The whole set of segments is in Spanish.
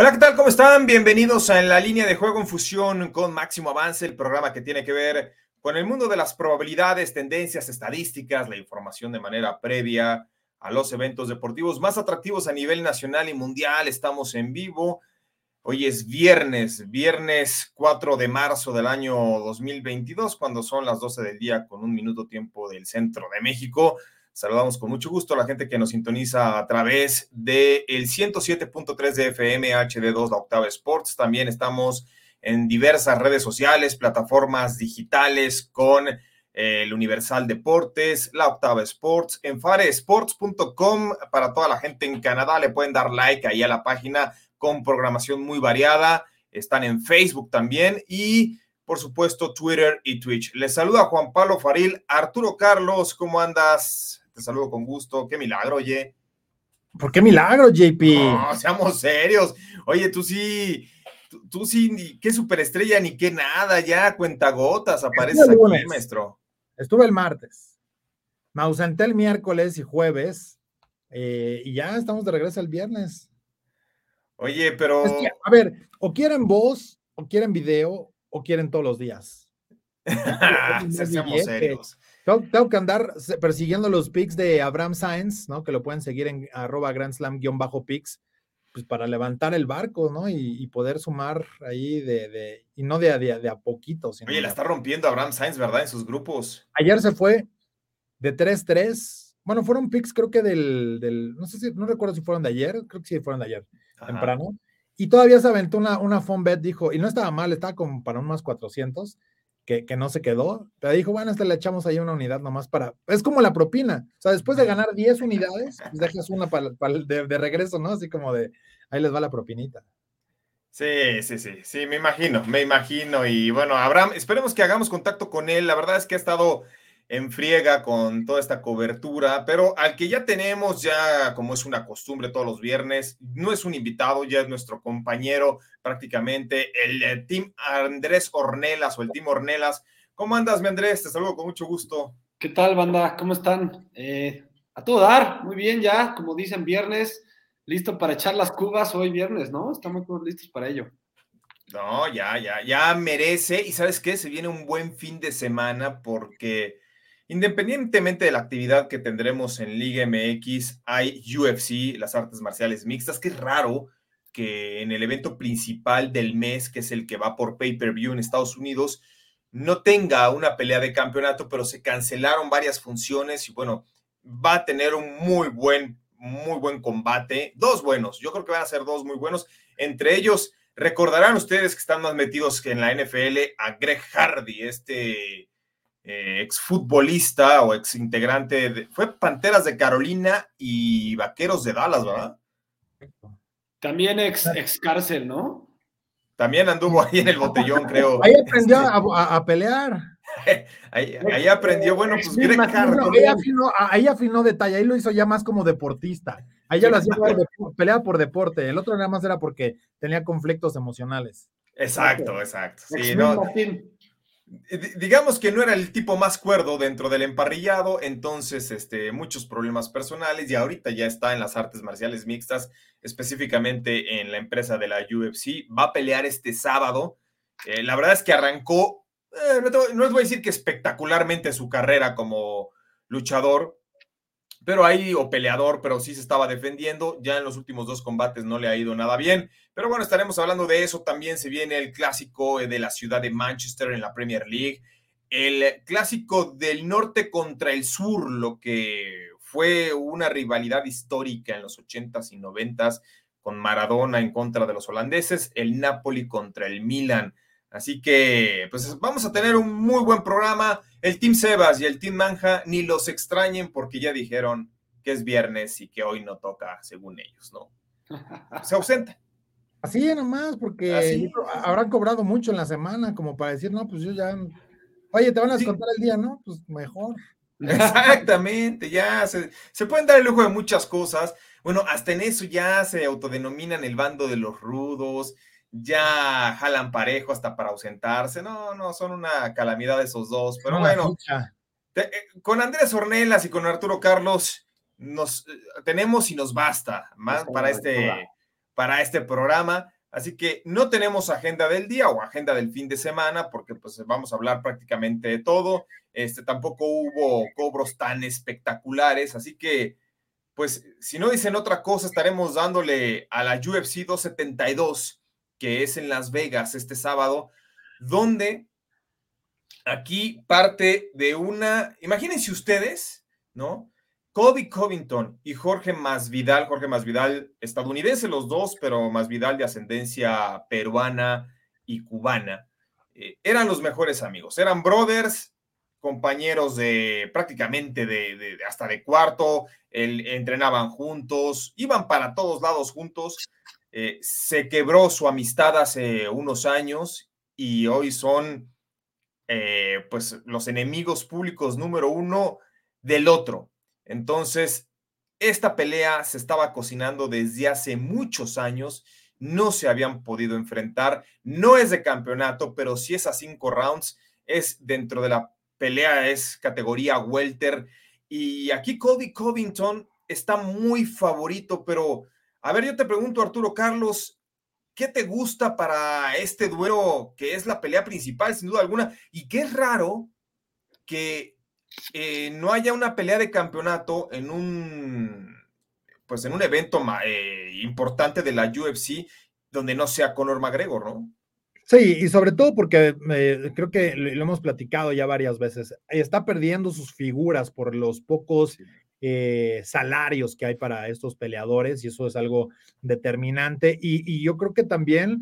Hola, ¿qué tal? ¿Cómo están? Bienvenidos a En la línea de juego en fusión con Máximo Avance, el programa que tiene que ver con el mundo de las probabilidades, tendencias, estadísticas, la información de manera previa a los eventos deportivos más atractivos a nivel nacional y mundial. Estamos en vivo. Hoy es viernes, viernes 4 de marzo del año 2022, cuando son las 12 del día con un minuto tiempo del centro de México. Saludamos con mucho gusto a la gente que nos sintoniza a través del el 107.3 de FM HD2, la Octava Sports. También estamos en diversas redes sociales, plataformas digitales con eh, el Universal Deportes, la Octava Sports, en faresports.com para toda la gente en Canadá. Le pueden dar like ahí a la página con programación muy variada. Están en Facebook también y por supuesto Twitter y Twitch. Les saluda Juan Pablo Faril. Arturo Carlos, ¿cómo andas? Te saludo con gusto. Qué milagro, oye. ¿Por qué milagro, JP? No, seamos serios. Oye, tú sí, tú, sí, ni qué superestrella ni qué nada, ya cuentagotas apareces aquí, maestro. Estuve el martes. Me ausenté el miércoles y jueves eh, y ya estamos de regreso el viernes. Oye, pero. a ver, o quieren voz, o quieren video, o quieren todos los días. Seamos serios. Tengo, que andar persiguiendo los pics de Abraham Sainz, ¿no? Que lo pueden seguir en arroba Grand Slam-pics, pues para levantar el barco, ¿no? Y, poder sumar ahí de, y no de, de, a poquito. Sino Oye, la está rompiendo Abraham Sainz, ¿verdad? En sus grupos. Ayer se fue de 3-3. Bueno, fueron picks, creo que del, del, no sé si, no recuerdo si fueron de ayer, creo que sí fueron de ayer, temprano. Y todavía se aventó una, una phone bet, dijo, y no estaba mal, estaba como para unos 400 que, no se quedó, pero dijo, bueno, este le echamos ahí una unidad nomás para, es como la propina, o sea, después de ganar 10 unidades, pues dejas una para, de, regreso, ¿no? Así como de, ahí les va la propinita. Sí, sí, sí, sí, me imagino, me imagino. Y bueno, Abraham, esperemos que hagamos contacto con él. La verdad es que ha estado en friega con toda esta cobertura, pero al que ya tenemos, ya como es una costumbre todos los viernes, no es un invitado, ya es nuestro compañero prácticamente, el, eh, Team Andrés Ornelas o el Team Ornelas. ¿Cómo andas, mi Andrés? Te saludo con mucho gusto. ¿Qué tal, banda? ¿Cómo están? Eh, a todo dar, muy bien ya, como dicen, viernes, listo para echar las cubas hoy viernes, ¿no? Estamos todos listos para ello. No, ya, ya, ya merece. Y sabes qué, se viene un buen fin de semana porque Independientemente de la actividad que tendremos en Liga MX, hay UFC, las artes marciales mixtas, que es raro que en el evento principal del mes, que es el que va por pay-per-view en Estados Unidos, no tenga una pelea de campeonato, pero se cancelaron varias funciones y bueno, va a tener un muy buen, muy buen combate. Dos buenos, yo creo que van a ser dos muy buenos. Entre ellos, recordarán ustedes que están más metidos que en la NFL a Greg Hardy, este eh, exfutbolista o ex integrante, de, fue Panteras de Carolina y Vaqueros de Dallas, ¿verdad? También ex, ex cárcel, ¿no? También anduvo ahí en el botellón, creo. Ahí aprendió a, pelear. ahí, aprendió, bueno, pues Greg ahí, afinó, ahí afinó detalle, ahí lo hizo ya más como deportista. Ahí ya lo hacía pelea por deporte. El otro nada más era porque tenía conflictos emocionales. Exacto, exacto. Sí, no, digamos que no era el tipo más cuerdo dentro del emparrillado, entonces este, muchos problemas personales y ahorita ya está en las artes marciales mixtas, específicamente en la empresa de la UFC. Va a pelear este sábado. Eh, la verdad es que arrancó, eh, no les voy a decir que espectacularmente su carrera como luchador, pero ahí, o peleador, pero sí se estaba defendiendo. Ya en los últimos dos combates no le ha ido nada bien. Pero bueno, estaremos hablando de eso. También se viene el clásico de la ciudad de Manchester en la Premier League. El clásico del norte contra el sur, lo que fue una rivalidad histórica en los 80s y 90s con Maradona en contra de los holandeses, el Napoli contra el Milan. Así que, pues vamos a tener un muy buen programa. El Team Sebas y el Team Manja ni los extrañen porque ya dijeron que es viernes y que hoy no toca, según ellos, ¿no? Se ausenta. Así nomás, porque habrán cobrado mucho en la semana, como para decir, no, pues yo ya. Oye, te van a descontar el día, ¿no? Pues mejor. Exactamente, ya se, se, pueden dar el lujo de muchas cosas. Bueno, hasta en eso ya se autodenominan el bando de los rudos, ya jalan parejo hasta para ausentarse. No, no, son una calamidad esos dos. Pero bueno, eh, con Andrés Ornelas y con Arturo Carlos nos eh, tenemos y nos basta más para este, para este programa. Así que no tenemos agenda del día o agenda del fin de semana, porque pues vamos a hablar prácticamente de todo. Este tampoco hubo cobros tan espectaculares, así que pues si no dicen otra cosa, estaremos dándole a la UFC 272, que es en Las Vegas este sábado, donde aquí parte de una, imagínense ustedes, ¿no? Cody Covington y Jorge Masvidal, Jorge Masvidal, estadounidense los dos, pero Masvidal de ascendencia peruana y cubana, eh, eran los mejores amigos, eran brothers, compañeros de prácticamente de, hasta de cuarto, entrenaban juntos, iban para todos lados juntos. Eh, se quebró su amistad hace unos años y hoy son eh, pues los enemigos públicos número uno del otro. Entonces, esta pelea se estaba cocinando desde hace muchos años, no se habían podido enfrentar, no es de campeonato, pero si es a cinco rounds, es dentro de la pelea, es categoría welter. Y aquí Cody Covington está muy favorito, pero a ver, yo te pregunto, Arturo Carlos, ¿qué te gusta para este duelo que es la pelea principal, sin duda alguna? Y qué es raro que eh, no haya una pelea de campeonato en un, pues en un evento eh, importante de la UFC donde no sea Conor McGregor, ¿no? Sí, y sobre todo porque eh, creo que lo hemos platicado ya varias veces, está perdiendo sus figuras por los pocos salarios que hay para estos peleadores y eso es algo determinante. Y, yo creo que también,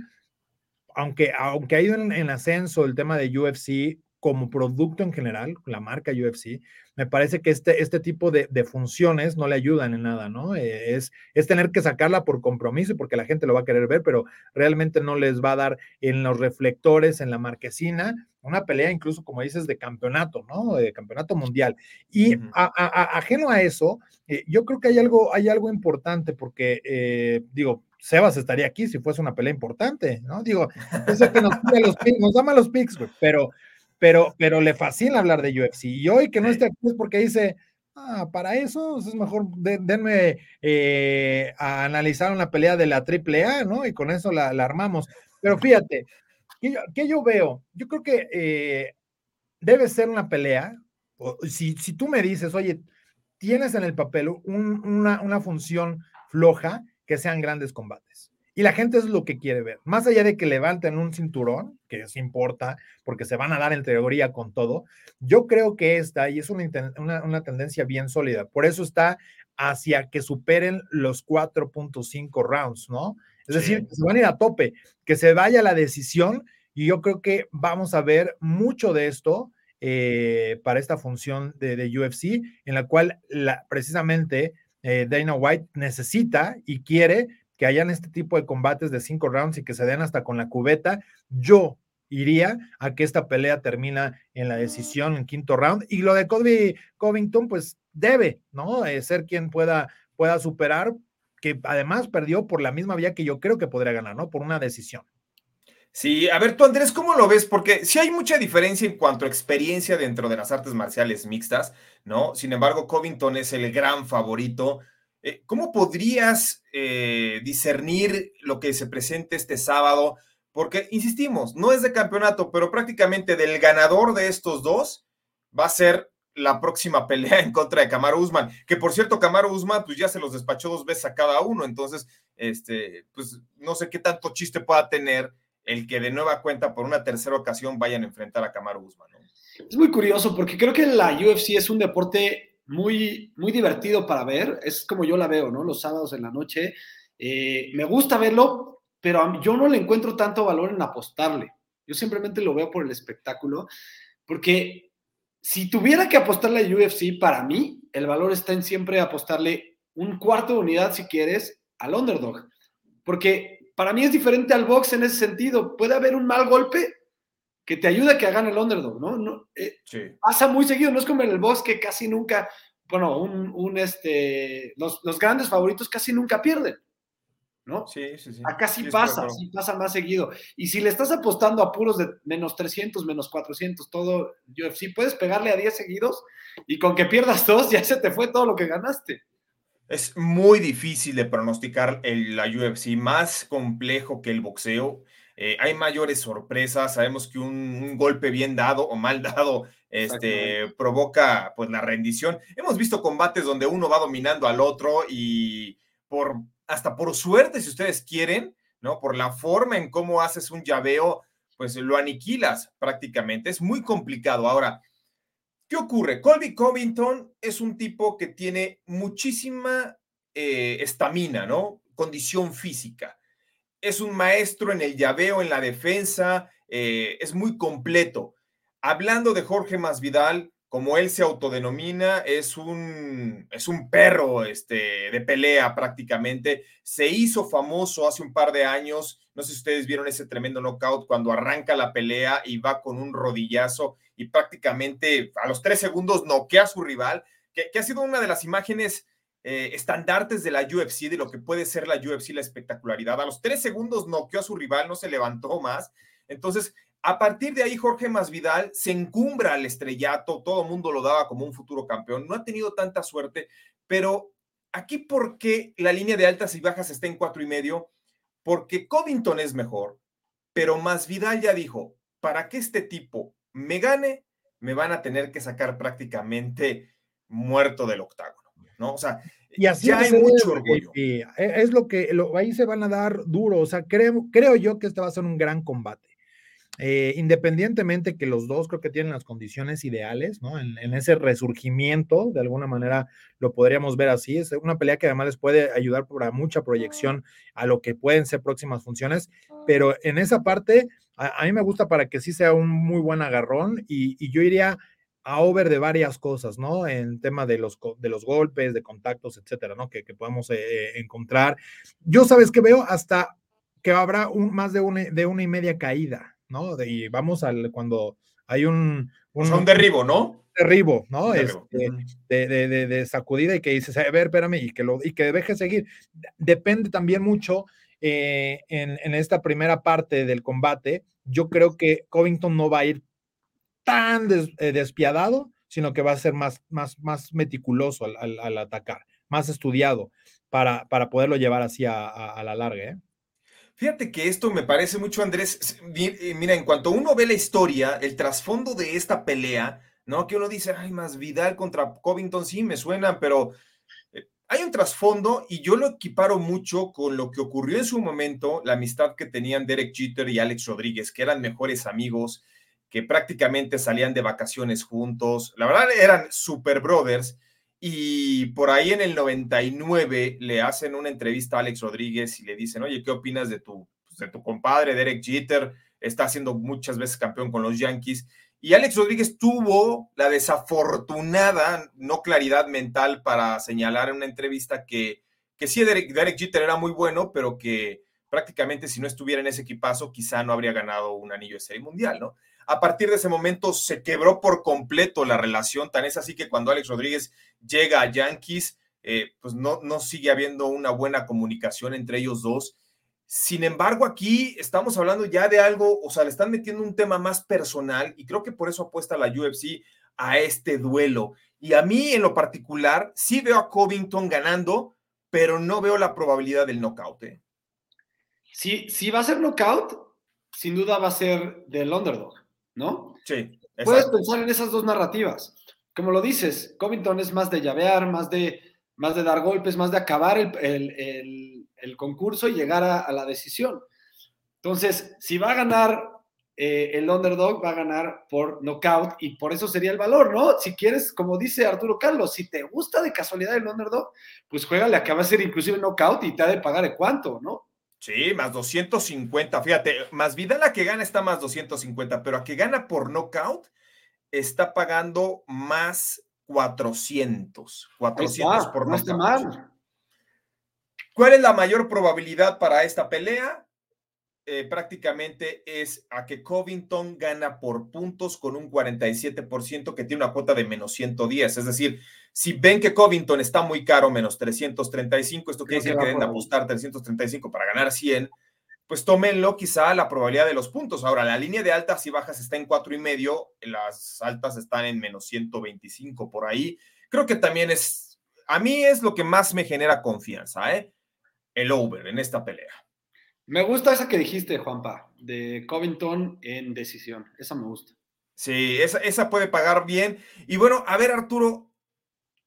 aunque, aunque ha ido en, ascenso el tema de UFC, como producto en general, la marca UFC, me parece que este, este tipo de, funciones no le ayudan en nada, ¿no? Eh, es, es tener que sacarla por compromiso porque la gente lo va a querer ver, pero realmente no les va a dar en los reflectores, en la marquesina, una pelea incluso, como dices, de campeonato, ¿no? De campeonato mundial. Y ajeno a eso, eh, yo creo que hay algo, hay algo importante porque, eh, digo, Sebas estaría aquí si fuese una pelea importante, ¿no? Digo, eso que nos, los, nos da malos picks, pero pero, pero le fascina hablar de UFC. Y hoy que no esté aquí es porque dice, ah, para eso es mejor denme eh, a analizar una pelea de la AAA, ¿no? Y con eso la, armamos. Pero fíjate, ¿qué yo, veo? Yo creo que eh, debe ser una pelea. Si, si tú me dices, oye, tienes en el papel una, una función floja, que sean grandes combates. Y la gente es lo que quiere ver. Más allá de que levanten un cinturón, que eso importa, porque se van a dar en teoría con todo, yo creo que esta, y es una, una, tendencia bien sólida, por eso está hacia que superen los 4.5 rounds, ¿no? Es decir, se van a ir a tope, que se vaya la decisión, y yo creo que vamos a ver mucho de esto eh, para esta función de, de, UFC, en la cual la, precisamente eh, Dana White necesita y quiere que hayan este tipo de combates de cinco rounds y que se den hasta con la cubeta, yo iría a que esta pelea termina en la decisión en quinto round. Y lo de Cody Covington, pues debe, ¿no? ser quien pueda, pueda superar, que además perdió por la misma vía que yo creo que podría ganar, ¿no? Por una decisión. Sí, a ver tú Andrés, ¿cómo lo ves? Porque sí hay mucha diferencia en cuanto a experiencia dentro de las artes marciales mixtas, ¿no? Sin embargo, Covington es el gran favorito eh, ¿Cómo podrías eh, discernir lo que se presente este sábado? Porque, insistimos, no es de campeonato, pero prácticamente del ganador de estos dos va a ser la próxima pelea en contra de Camaro Usman, que por cierto, Camaro Usman pues ya se los despachó dos veces a cada uno, entonces, este, pues no sé qué tanto chiste pueda tener el que de nueva cuenta por una tercera ocasión vayan a enfrentar a Camaro Usman. Es muy curioso porque creo que la UFC es un deporte muy, muy divertido para ver. Es como yo la veo, ¿no? Los sábados en la noche. Eh, me gusta verlo, pero yo no le encuentro tanto valor en apostarle. Yo simplemente lo veo por el espectáculo, porque si tuviera que apostarle a UFC, para mí, el valor está en siempre apostarle un cuarto de unidad, si quieres, al underdog. Porque para mí es diferente al box en ese sentido. Puede haber un mal golpe que te ayude a que hagan el underdog, ¿no? no eh, Pasa muy seguido, no es como en el box que casi nunca, bueno, un, este, los, los, grandes favoritos casi nunca pierden. ¿No? Sí, sí, sí. Acá sí, pasa, sí pasa más seguido. Y si le estás apostando a puros de menos 300, menos 400, todo UFC, puedes pegarle a 10 seguidos y con que pierdas dos ya se te fue todo lo que ganaste. Es muy difícil de pronosticar el, la UFC, más complejo que el boxeo. Eh, hay mayores sorpresas, sabemos que un, golpe bien dado o mal dado este, provoca pues la rendición. Hemos visto combates donde uno va dominando al otro y por hasta por suerte, si ustedes quieren, ¿no? Por la forma en cómo haces un llaveo, pues lo aniquilas prácticamente. Es muy complicado. Ahora, ¿qué ocurre? Colby Covington es un tipo que tiene muchísima eh, estamina, ¿no? Condición física. Es un maestro en el llaveo, en la defensa, eh, es muy completo. Hablando de Jorge Masvidal, como él se autodenomina, es un, es un perro este, de pelea prácticamente. Se hizo famoso hace un par de años. No sé si ustedes vieron ese tremendo knockout cuando arranca la pelea y va con un rodillazo y prácticamente a los tres segundos noquea a su rival, que, ha sido una de las imágenes eh, estandartes de la UFC, de lo que puede ser la UFC, la espectacularidad. A los tres segundos noqueó a su rival, no se levantó más. Entonces, a partir de ahí, Jorge Masvidal se encumbra al estrellato, todo el mundo lo daba como un futuro campeón, no ha tenido tanta suerte, pero aquí, ¿por qué la línea de altas y bajas está en cuatro y medio? Porque Covington es mejor, pero Masvidal ya dijo, para que este tipo me gane, me van a tener que sacar prácticamente muerto del octágono, ¿no? O sea, y así ya hay mucho orgullo. E, es lo que ahí se van a dar duro, o sea, creo, creo yo que este va a ser un gran combate. Eh, independientemente que los dos creo que tienen las condiciones ideales, ¿no? En, ese resurgimiento, de alguna manera lo podríamos ver así. Es una pelea que además les puede ayudar para mucha proyección a lo que pueden ser próximas funciones, pero en esa parte a, mí me gusta para que sí sea un muy buen agarrón y, yo iría a over de varias cosas, ¿no? En tema de los, de los golpes, de contactos, etcétera, ¿no? Que, podamos eh, encontrar. Yo, ¿sabes que veo? Hasta que habrá un, más de una, de una y media caída, ¿no? y vamos al cuando hay un... Un, derribo, ¿no? Derribo, ¿no? Este, de, de, sacudida y que dices, a ver, espérame, y que, lo, y que deje seguir. Depende también mucho eh, en, en, esta primera parte del combate. Yo creo que Covington no va a ir tan eh, despiadado, sino que va a ser más, más, más meticuloso al, al, atacar, más estudiado para, para poderlo llevar así a, a la larga. ¿eh? Fíjate que esto me parece mucho, Andrés. Eh, mira, en cuanto uno ve la historia, el trasfondo de esta pelea, ¿no? Que uno dice, ay, más Vidal contra Covington, sí, me suena, pero eh, hay un trasfondo y yo lo equiparo mucho con lo que ocurrió en su momento, la amistad que tenían Derek Jeter y Alex Rodríguez, que eran mejores amigos, que prácticamente salían de vacaciones juntos. La verdad, eran super brothers y por ahí en el 99 le hacen una entrevista a Alex Rodríguez y le dicen, oye, ¿qué opinas de tu, pues, de tu compadre Derek Jeter? Está siendo muchas veces campeón con los Yankees. Y Alex Rodríguez tuvo la desafortunada no claridad mental para señalar en una entrevista que, que sí, Derek, Derek Jeter era muy bueno, pero que prácticamente si no estuviera en ese equipazo, quizá no habría ganado un anillo de serie mundial, ¿no? A partir de ese momento se quebró por completo la relación, tan es así que cuando Alex Rodríguez llega a Yankees, eh, pues no, no sigue habiendo una buena comunicación entre ellos dos. Sin embargo, aquí estamos hablando ya de algo, o sea, le están metiendo un tema más personal y creo que por eso apuesta la UFC a este duelo. Y a mí en lo particular, sí veo a Covington ganando, pero no veo la probabilidad del knockout. ¿eh? Si, si va a ser knockout, sin duda va a ser del underdog. ¿No? Sí. Puedes pensar en esas dos narrativas. Como lo dices, Covington es más de llavear, más de, más de dar golpes, más de acabar el, concurso y llegar a, la decisión. Entonces, si va a ganar eh, el underdog, va a ganar por knockout y por eso sería el valor, ¿no? Si quieres, como dice Arturo Carlos, si te gusta de casualidad el underdog, pues juégale a que va a ser inclusive knockout y te ha de pagar de cuánto, ¿no? Sí, más 250. Fíjate, más vida la que gana está más 250, pero a que gana por knockout está pagando más 400. 400 por no knockout. ¿Cuál es la mayor probabilidad para esta pelea? Eh, prácticamente es a que Covington gana por puntos con un 47% que tiene una cuota de menos 110. Es decir, si ven que Covington está muy caro, menos 335, esto quiere decir que deben apostar 335 para ganar 100, pues tómenlo quizá la probabilidad de los puntos. Ahora, la línea de altas y bajas está en cuatro y medio, las altas están en menos 125 por ahí. Creo que también es, a mí es lo que más me genera confianza, ¿eh? El over en esta pelea. Me gusta esa que dijiste, Juanpa, de Covington en decisión. Esa me gusta. Sí, esa, puede pagar bien. Y bueno, a ver, Arturo,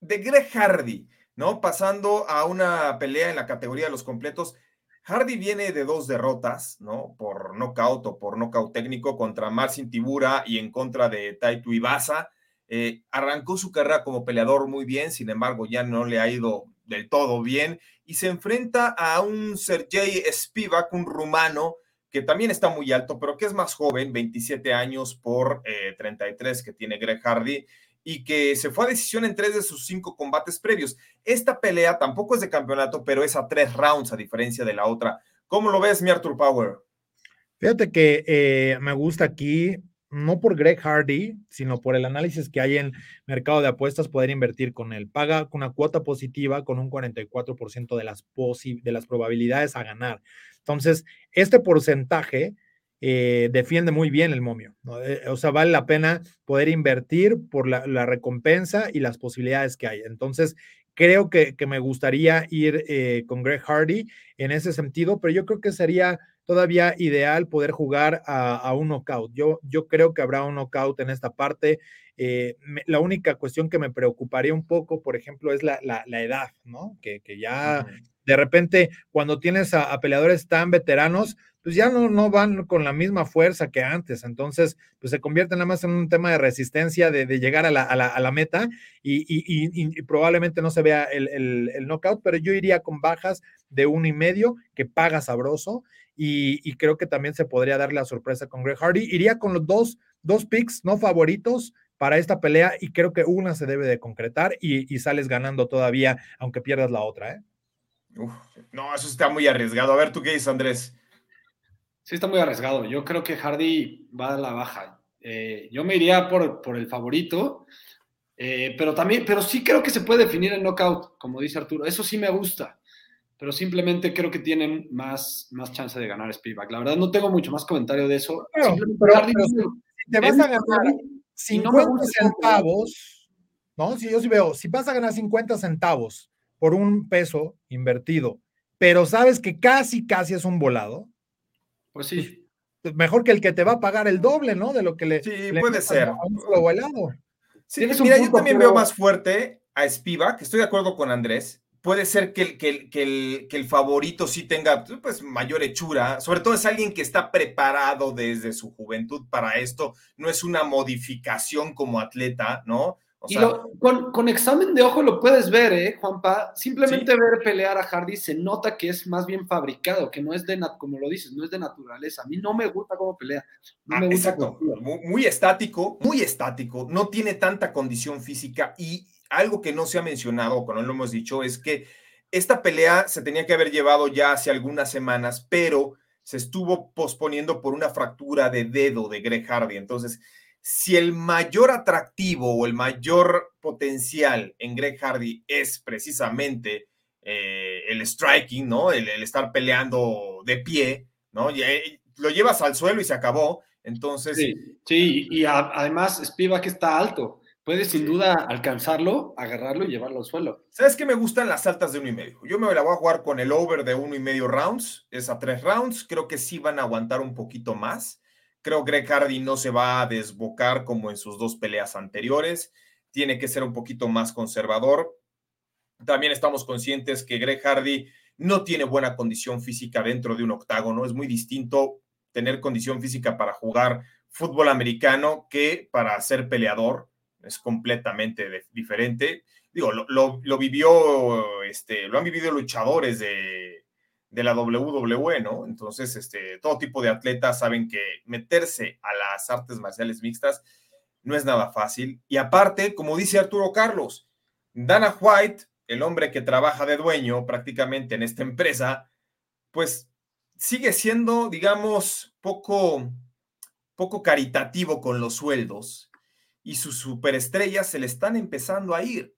de Greg Hardy, ¿no? Pasando a una pelea en la categoría de los completos. Hardy viene de dos derrotas, ¿no? Por nocaut o por nocaut técnico contra Marcin Tibura y en contra de Taito Ibasa. Eh, arrancó su carrera como peleador muy bien, sin embargo, ya no le ha ido del todo bien y se enfrenta a un Sergei Spivak, un rumano que también está muy alto, pero que es más joven, 27 años por 33 eh, que tiene Greg Hardy y que se fue a decisión en tres de sus cinco combates previos. Esta pelea tampoco es de campeonato, pero es a tres rounds a diferencia de la otra. ¿Cómo lo ves, mi Arthur Power? Fíjate que eh, me gusta aquí no por Greg Hardy, sino por el análisis que hay en mercado de apuestas, poder invertir con él. Paga una cuota positiva con un 44% de las, de las probabilidades a ganar. Entonces, este porcentaje eh, defiende muy bien el momio. Eh, o sea, vale la pena poder invertir por la, recompensa y las posibilidades que hay. Entonces, creo que, me gustaría ir eh, con Greg Hardy en ese sentido, pero yo creo que sería todavía ideal poder jugar a, un knockout. Yo, yo creo que habrá un knockout en esta parte. Eh, la única cuestión que me preocuparía un poco, por ejemplo, es la, edad, ¿no? Que, ya de repente cuando tienes a, peleadores tan veteranos, pues ya no, no van con la misma fuerza que antes. Entonces, pues se convierte nada más en un tema de resistencia, de, llegar a la, meta y, probablemente no se vea el, el, knockout, pero yo iría con bajas de uno y medio que paga sabroso y, creo que también se podría dar la sorpresa con Greg Hardy. Iría con los dos, dos picks no favoritos para esta pelea y creo que una se debe de concretar y, sales ganando todavía, aunque pierdas la otra. ¿eh? no, eso está muy arriesgado. A ver, ¿tú qué dices, Andrés? Sí, está muy arriesgado. Yo creo que Hardy va a la baja. Eh, yo me iría por, por el favorito, eh, pero también, pero sí creo que se puede definir el knockout, como dice Arturo. Eso sí me gusta pero simplemente creo que tienen más, más chance de ganar Spivak. La verdad no tengo mucho más comentario de eso. Pero, si te vas a ganar 50 centavos, ¿no? Si yo sí veo, si vas a ganar 50 centavos por un peso invertido, pero sabes que casi, casi es un volado. Pues sí. Pues mejor que el que te va a pagar el doble, ¿no? De lo que le. Sí, puede ser. un volado. Sí, mira, yo también veo más fuerte a Spivak, estoy de acuerdo con Andrés, puede ser que el, que, el, que, el, favorito sí tenga pues, mayor hechura, sobre todo es alguien que está preparado desde su juventud para esto, no es una modificación como atleta, ¿no? y con, examen de ojo lo puedes ver, ¿eh, Juanpa? Simplemente ver pelear a Hardy se nota que es más bien fabricado, que no es de, como lo dices, no es de naturaleza. A mí no me gusta cómo pelea. No ah, me gusta exacto. Muy, muy estático, muy estático, no tiene tanta condición física y algo que no se ha mencionado, o no lo hemos dicho, es que esta pelea se tenía que haber llevado ya hace algunas semanas, pero se estuvo posponiendo por una fractura de dedo de Greg Hardy. Entonces, si el mayor atractivo o el mayor potencial en Greg Hardy es precisamente eh, el striking, ¿no? El, estar peleando de pie, ¿no? Eh, lo llevas al suelo y se acabó. Entonces. Sí, y además Spivak está alto puede sin duda alcanzarlo, agarrarlo y llevarlo al suelo. ¿Sabes qué me gustan las altas de uno y medio? Yo me la voy a jugar con el over de uno y medio rounds, es a tres rounds, creo que sí van a aguantar un poquito más. Creo que Greg Hardy no se va a desbocar como en sus dos peleas anteriores, tiene que ser un poquito más conservador. También estamos conscientes que Greg Hardy no tiene buena condición física dentro de un octágono, es muy distinto tener condición física para jugar fútbol americano que para ser peleador es completamente diferente. Digo, lo, vivió, este, lo han vivido luchadores de, la WWE, ¿no? Entonces, este, todo tipo de atletas saben que meterse a las artes marciales mixtas no es nada fácil. Y aparte, como dice Arturo Carlos, Dana White, el hombre que trabaja de dueño prácticamente en esta empresa, pues sigue siendo, digamos, poco, poco caritativo con los sueldos y sus superestrellas se le están empezando a ir,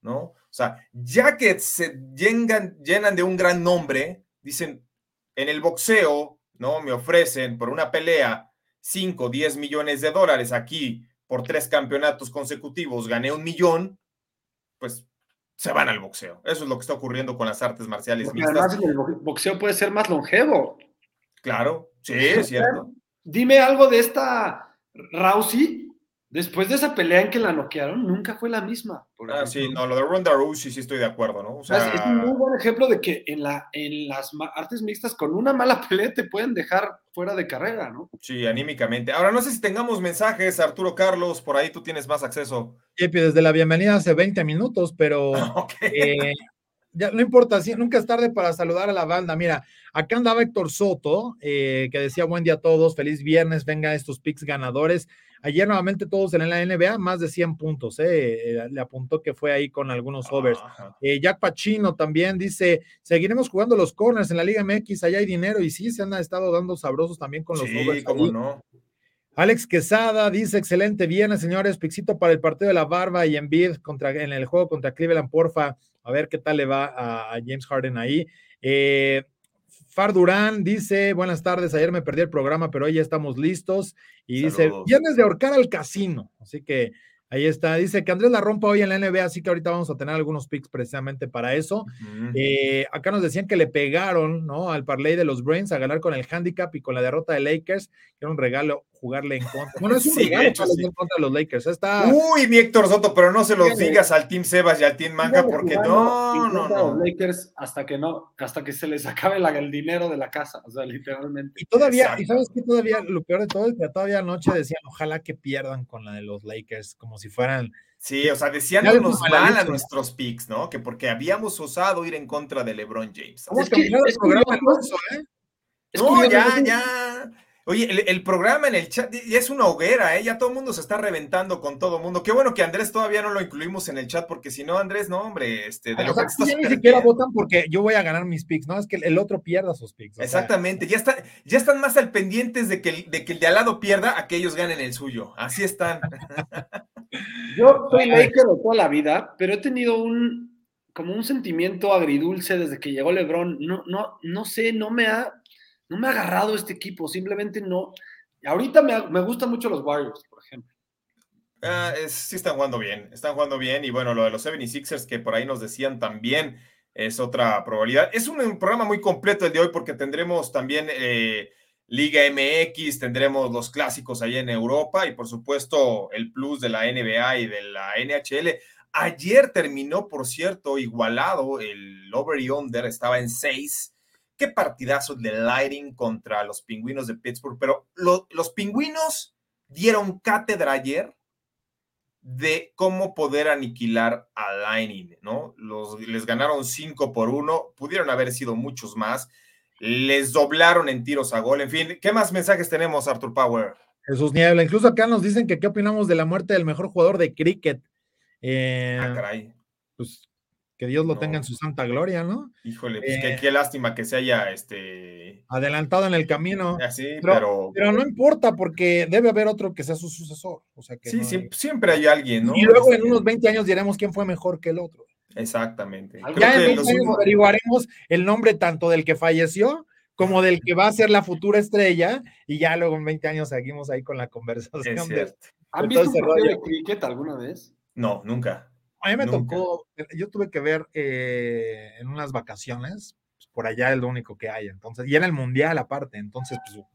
¿no? O sea, ya que se llenan, llenan de un gran nombre, dicen, en el boxeo, ¿no? Me ofrecen por una pelea 5, 10 millones de dólares aquí por tres campeonatos consecutivos, gané un millón, pues se van al boxeo. Eso es lo que está ocurriendo con las artes marciales Porque Además, el boxeo puede ser más longevo. Claro, sí, es cierto. Dime algo de esta Rousey. Después de esa pelea en que la noquearon, nunca fue la misma. ah, sí, no, lo de Ronda Rousey sí estoy de acuerdo, ¿no? O sea, es un muy buen ejemplo de que en, la, en las artes mixtas con una mala pelea te pueden dejar fuera de carrera, ¿no? Sí, anímicamente. Ahora, no sé si tengamos mensajes, Arturo Carlos, por ahí tú tienes más acceso. Jepi, desde la bienvenida hace 20 minutos, pero eh, ya no importa, nunca es tarde para saludar a la banda. Mira, acá andaba Héctor Soto, eh, que decía buen día a todos, feliz viernes, venga estos picks ganadores. Ayer nuevamente todos en la NBA, más de 100 puntos, eh, eh, le apuntó que fue ahí con algunos overs. Eh, Jack Pachino también dice, seguiremos jugando los corners en la Liga MX, allá hay dinero y sí, se han estado dando sabrosos también con los sí, overs. Cómo no. Alex Quesada dice, excelente viernes, señores, pixito para el partido de la barba y en contra, en el juego contra Cleveland, porfa, a ver qué tal le va a, a James Harden ahí. Eh, Far Durán dice, buenas tardes, ayer me perdí el programa, pero hoy ya estamos listos. Y dice, viernes de ahorcar al casino. Así que Ahí está, dice que Andrés la rompa hoy en la NBA, así que ahorita vamos a tener algunos picks precisamente para eso. Eh, acá nos decían que le pegaron, ¿no? Al parlay de los Brains a ganar con el handicap y con la derrota de Lakers, que era un regalo jugarle en contra. Bueno, es un regalo hecho, en contra de los Lakers. Está... Uy, mi Héctor Soto, pero no se los digas al Team Sebas y al Team Manga porque no, no, no. Los Lakers hasta que no, hasta que se les acabe el dinero de la casa, o sea, literalmente. Y todavía, y sabes que todavía, lo peor de todo es que todavía anoche decían, ojalá que pierdan con la de los Lakers, como si fueran. Sí, o sea, decían que nos mal a nuestros picks, ¿no? Que porque habíamos osado ir en contra de LeBron James. Es que, es programa ¿eh? No, ya, ya. Oye, el, programa en el chat ya es una hoguera, ¿eh? Ya todo el mundo se está reventando con todo el mundo. Qué bueno que Andrés todavía no lo incluimos en el chat, porque si no, Andrés, no, hombre, este, de lo que ni siquiera votan porque yo voy a ganar mis picks, ¿no? Es que el otro pierda sus picks. Exactamente, ya, está, ya están más al pendientes de que, el, de que el de al lado pierda a que ellos ganen el suyo. Así están. yo soy Laker de toda la vida, pero he tenido un como un sentimiento agridulce desde que llegó LeBron. No, no, no sé, no me ha no me ha agarrado este equipo, simplemente no. Ahorita me, me gustan mucho los Warriors, por ejemplo. Ah, sí están jugando bien, están jugando bien y bueno, lo de los 76ers que por ahí nos decían también es otra probabilidad. Es un, programa muy completo el de hoy porque tendremos también eh, Liga MX, tendremos los clásicos allá en Europa y por supuesto el plus de la NBA y de la NHL. Ayer terminó, por cierto, igualado, el over y under estaba en 6 qué partidazo de Lighting contra los pingüinos de Pittsburgh, pero los pingüinos dieron cátedra ayer de cómo poder aniquilar a Lightning, ¿no? Los, les ganaron 5 por 1, pudieron haber sido muchos más, les doblaron en tiros a gol, en fin, ¿qué más mensajes tenemos, Arthur Power? Jesús Niebla, incluso acá nos dicen que qué opinamos de la muerte del mejor jugador de cricket. Eh, ah, caray. Pues que Dios lo tenga en su santa gloria, ¿no? Híjole, pues qué, eh, lástima que se haya este... adelantado en el camino. Así, ah, pero, pero, no importa porque debe haber otro que sea su sucesor. O sea que sí, siempre hay alguien, ¿no? Y luego en este unos 20 años diremos quién fue mejor que el otro. Exactamente. Ya en 20 años averiguaremos el nombre tanto del que falleció como del que va a ser la futura estrella y ya luego en 20 años seguimos ahí con la conversación. ¿Han visto un partido de cricket alguna vez? No, nunca. A mí me tocó, yo tuve que ver eh, en unas vacaciones, pues, por allá es lo único que hay, entonces, y era el mundial aparte, entonces, pues.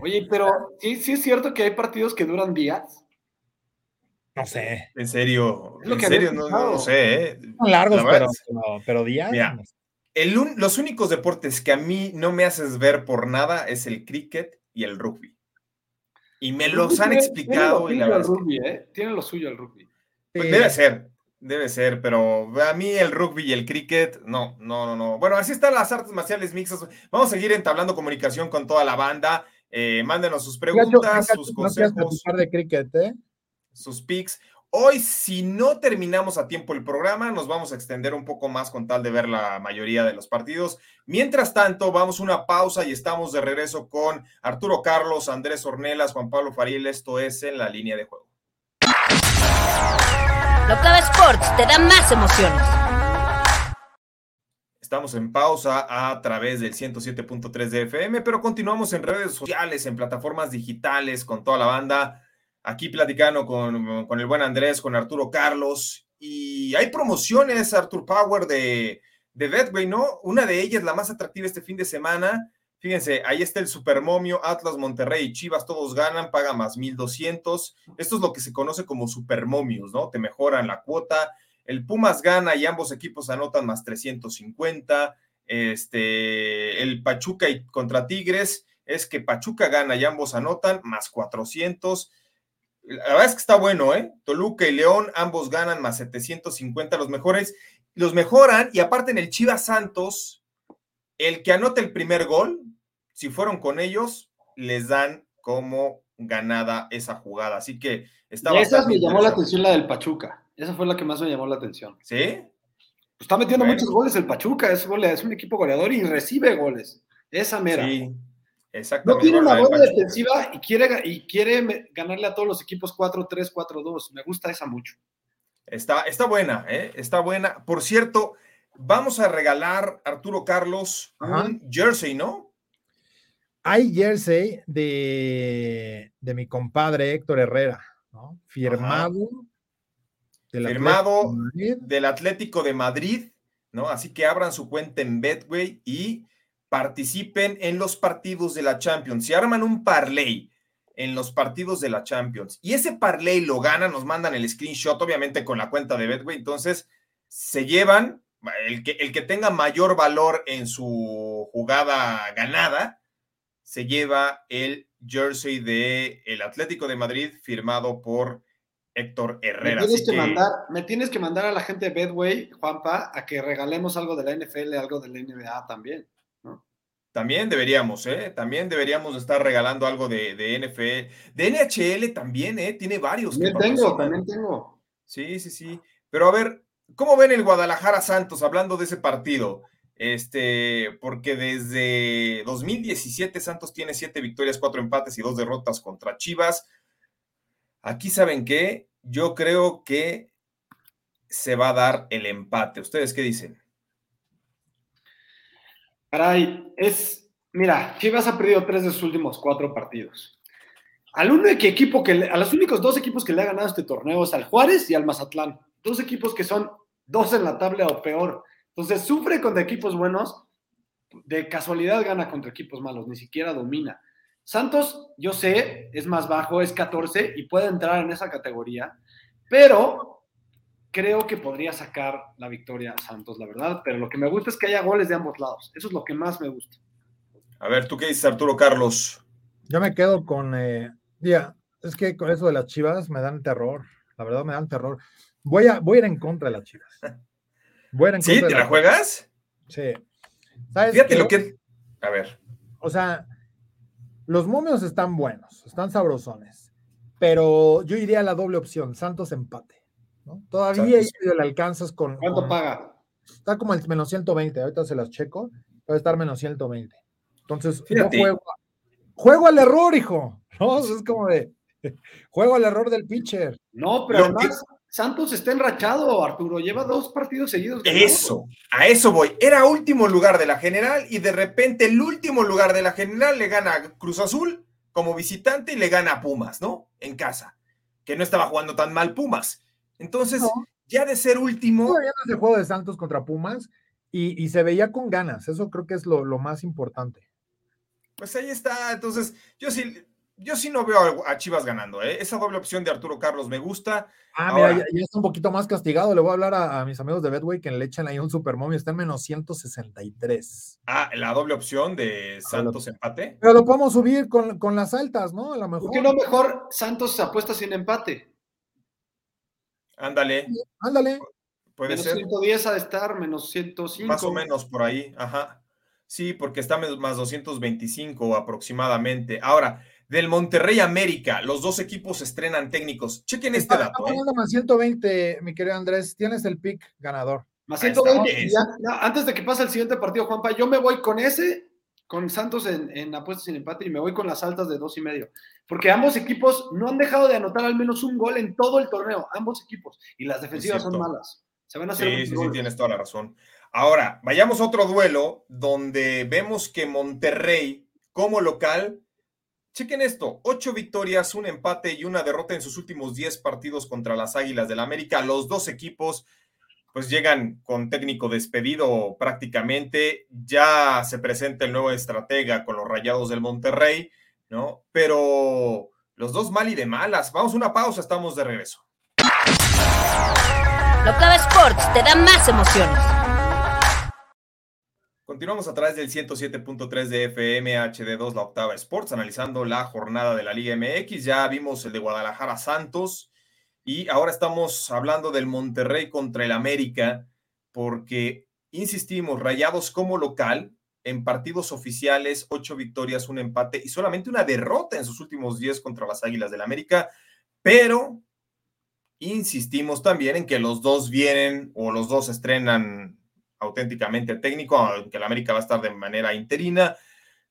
Oye, pero ¿sí, sí es cierto que hay partidos que duran días. No sé. En serio, en serio, no, no, sé. ¿eh? Son largos, pero, pero, días. los únicos deportes que a mí no me haces ver por nada es el cricket y el rugby. Y me los han explicado. Tiene, lo, rugby, ¿eh? tiene lo suyo el rugby. Pues debe ser, Debe ser, pero a mí el rugby y el cricket, no, no, no, no. Bueno, así están las artes marciales mixtas. Vamos a seguir entablando comunicación con toda la banda. Eh, mándenos sus preguntas, sus consejos. de cricket, ¿eh? Sus pics. Hoy, si no terminamos a tiempo el programa, nos vamos a extender un poco más con tal de ver la mayoría de los partidos. Mientras tanto, vamos a una pausa y estamos de regreso con Arturo Carlos, Andrés Ornelas, Juan Pablo Fariel. Esto es en la línea de juego. Locava Sports te da más emociones. Estamos en pausa a través del 107.3 de FM, pero continuamos en redes sociales, en plataformas digitales, con toda la banda aquí platicando con, el buen Andrés, con Arturo Carlos, y hay promociones, Artur Power, de, de ¿no? Una de ellas, la más atractiva este fin de semana. Fíjense, ahí está el Supermomio, Atlas, Monterrey y Chivas, todos ganan, paga más 1200. Esto es lo que se conoce como Supermomios, ¿no? Te mejoran la cuota. El Pumas gana y ambos equipos anotan más 350. Este, el Pachuca y contra Tigres es que Pachuca gana y ambos anotan más 400 la verdad es que está bueno, ¿eh? Toluca y León, ambos ganan más 750, los mejores. Los mejoran y aparte en el Chivas Santos, el que anota el primer gol, si fueron con ellos, les dan como ganada esa jugada. Así que está Esa me llamó la atención la del Pachuca. Esa fue la que más me llamó la atención. ¿Sí? Pues está metiendo muchos goles el Pachuca, es, es un equipo goleador y recibe goles. Esa mera. Sí. No tiene una buena defensiva y quiere, y quiere ganarle a todos los equipos 4-3, 4-2. Me gusta esa mucho. Está, está buena, ¿eh? está buena. Por cierto, vamos a regalar, Arturo Carlos, un jersey, ¿no? Hay jersey de, de mi compadre Héctor Herrera, ¿no? Firmado. Del Firmado del Atlético de Madrid, ¿no? Así que abran su cuenta en Betway y participen en los partidos de la Champions. Si arman un parlay en los partidos de la Champions y ese parlay lo ganan, nos mandan el screenshot, obviamente con la cuenta de Betway, entonces se llevan el que, el que tenga mayor valor en su jugada ganada, se lleva el jersey de el Atlético de Madrid firmado por Héctor Herrera. Me tienes, que, Mandar, me tienes que mandar a la gente de Bedway, Juanpa, a que regalemos algo de la NFL, algo de la NBA también. También deberíamos, ¿eh? También deberíamos estar regalando algo de, de NFL. De NHL también, ¿eh? Tiene varios. También tengo, también tengo. Sí, sí, sí. Pero a ver, ¿cómo ven el Guadalajara Santos hablando de ese partido? Este, porque desde 2017 Santos tiene siete victorias, cuatro empates y dos derrotas contra Chivas. Aquí saben qué, yo creo que se va a dar el empate. ¿Ustedes qué dicen? Caray, es, mira, Chivas ha perdido tres de sus últimos cuatro partidos. Al único equipo que, a los únicos dos equipos que le ha ganado este torneo es al Juárez y al Mazatlán. Dos equipos que son dos en la tabla o peor. Entonces sufre contra equipos buenos, de casualidad gana contra equipos malos, ni siquiera domina. Santos, yo sé, es más bajo, es 14 y puede entrar en esa categoría, pero creo que podría sacar la victoria Santos, la verdad, pero lo que me gusta es que haya goles de ambos lados. Eso es lo que más me gusta. A ver, ¿tú qué dices, Arturo Carlos? Yo me quedo con, eh, es que con eso de las chivas me dan terror, la verdad me dan terror. Voy a, voy a ir en contra de las chivas. Voy a ir en ¿Sí? ¿Te la, juegas? Sí. Fíjate lo que... A ver. O sea, los momios están buenos, están sabrosones, pero yo iría a la doble opción, Santos empate. Todavía le alcanzas con. ¿Cuánto paga? Está como el menos 120, ahorita se las checo, puede estar menos 120. Entonces, yo juego, juego al error, hijo. No, es como de juego al error del pitcher. No, pero además, Santos está enrachado, Arturo, lleva dos partidos seguidos. Eso, a eso voy. Era último lugar de la general y de repente el último lugar de la general le gana a Cruz Azul como visitante y le gana a Pumas, ¿no? En casa, que no estaba jugando tan mal Pumas. Entonces, ya de ser último. Todavía no es juego de Santos contra Pumas y, se veía con ganas. Eso creo que es lo, más importante. Pues ahí está. Entonces, yo sí, yo sí no veo a Chivas ganando. ¿eh? Esa doble opción de Arturo Carlos me gusta. Ah, mira, ya, está un poquito más castigado. Le voy a hablar a, mis amigos de Bedway que le echen ahí un supermomio. Está en menos 163. Ah, la doble opción de Santos empate. Pero lo podemos subir con, con, las altas, ¿no? A lo mejor. ¿Por qué no mejor Santos apuesta sin empate? Ándale. Ándale. Puede menos ser. 110 ha de estar, menos 105. Más o menos por ahí, ajá. Sí, porque está más 225 aproximadamente. Ahora, del Monterrey América. Los dos equipos estrenan técnicos. Chequen este Está dato. ¿eh? pagando más 120, mi querido Andrés. Tienes el pick ganador. Más Ahí está, 120. es. Ya, ya, antes de que pase el siguiente partido, Juanpa, yo me voy con ese, con Santos en, en apuestas sin empate y me voy con las altas de dos y medio. Porque ambos equipos no han dejado de anotar al menos un gol en todo el torneo. Ambos equipos. Y las defensivas son malas. Se van a hacer Sí, sí, sí, tienes toda la razón. Ahora, vayamos a otro duelo donde vemos que Monterrey, como local, chequen esto: ocho victorias, un empate y una derrota en sus últimos 10 partidos contra las Águilas del América. Los dos equipos, pues llegan con técnico despedido prácticamente. Ya se presenta el nuevo estratega con los Rayados del Monterrey, ¿no? Pero los dos mal y de malas. Vamos a una pausa, estamos de regreso. La Octava Sports te da más emociones. Continuamos a través del 107.3 de FM HD2, la octava Sports, analizando la jornada de la Liga MX. Ya vimos el de Guadalajara Santos y ahora estamos hablando del Monterrey contra el América, porque, insistimos, rayados como local, en partidos oficiales, ocho victorias, un empate y solamente una derrota en sus últimos diez contra las Águilas del América, pero insistimos también en que los dos vienen o los dos estrenan auténticamente técnico, aunque el América va a estar de manera interina.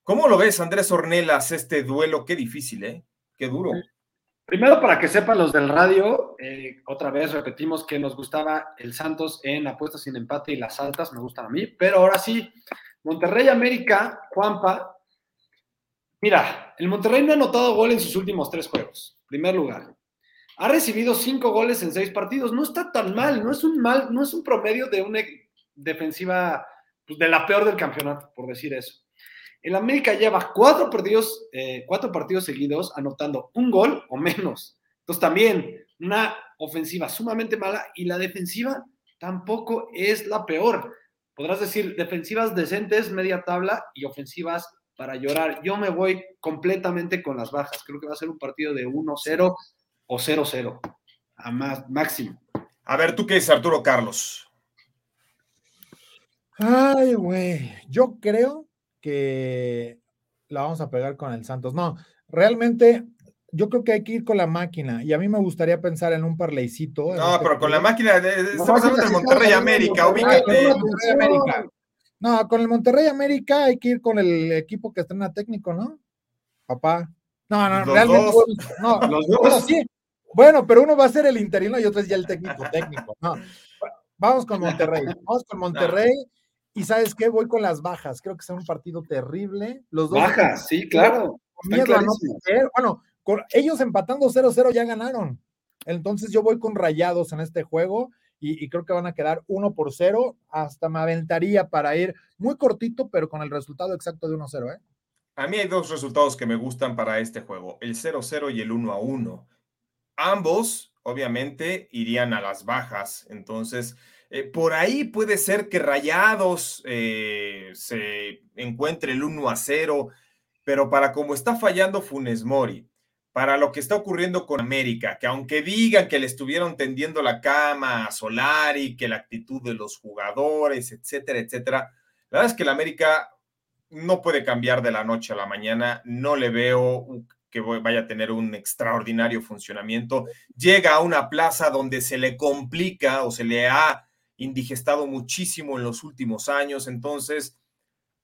¿Cómo lo ves, Andrés Ornelas, este duelo? Qué difícil, ¿eh? Qué duro. Primero, para que sepan los del radio, eh, otra vez repetimos que nos gustaba el Santos en apuestas sin empate y las altas, me gustan a mí, pero ahora sí, Monterrey América, Juanpa. Mira, el Monterrey no ha anotado gol en sus últimos tres juegos. Primer lugar. Ha recibido cinco goles en seis partidos. No está tan mal, no es un mal, no es un promedio de una defensiva pues, de la peor del campeonato, por decir eso. El América lleva cuatro partidos, eh, cuatro partidos seguidos anotando un gol o menos. Entonces también una ofensiva sumamente mala y la defensiva tampoco es la peor. Podrás decir defensivas decentes, media tabla y ofensivas para llorar. Yo me voy completamente con las bajas. Creo que va a ser un partido de 1-0 o 0-0 a más, máximo. A ver, ¿tú qué dices, Arturo Carlos? Ay, güey. Yo creo que la vamos a pegar con el Santos. No, realmente yo creo que hay que ir con la máquina y a mí me gustaría pensar en un parleycito. No, este pero con la máquina, de- de- estamos hablando del Monterrey América, ubícate. No, con el Monterrey América hay que ir con el equipo que estrena técnico, ¿no? Papá. No, no, Los realmente. dos. bueno, No, Los bueno, dos. sí. Bueno, pero uno va a ser el interino y otro es ya el técnico técnico. No. Vamos con Monterrey. Vamos con Monterrey. Y sabes qué, voy con las bajas. Creo que será un partido terrible. Los dos Bajas, sí, claro. miedo a no clarísimos. perder. Bueno, con ellos empatando 0-0 ya ganaron. Entonces yo voy con rayados en este juego y, y creo que van a quedar 1 por 0. Hasta me aventaría para ir muy cortito, pero con el resultado exacto de 1-0. ¿eh? A mí hay dos resultados que me gustan para este juego, el 0-0 y el 1-1. Ambos, obviamente, irían a las bajas. Entonces, eh, por ahí puede ser que Rayados eh, se encuentre el 1-0, pero para como está fallando Funes Mori, para lo que está ocurriendo con América, que aunque digan que le estuvieron tendiendo la cama a Solari, que la actitud de los jugadores, etcétera, etcétera, la verdad es que el América no puede cambiar de la noche a la mañana, no le veo que vaya a tener un extraordinario funcionamiento. Llega a una plaza donde se le complica o se le ha indigestado muchísimo en los últimos años, entonces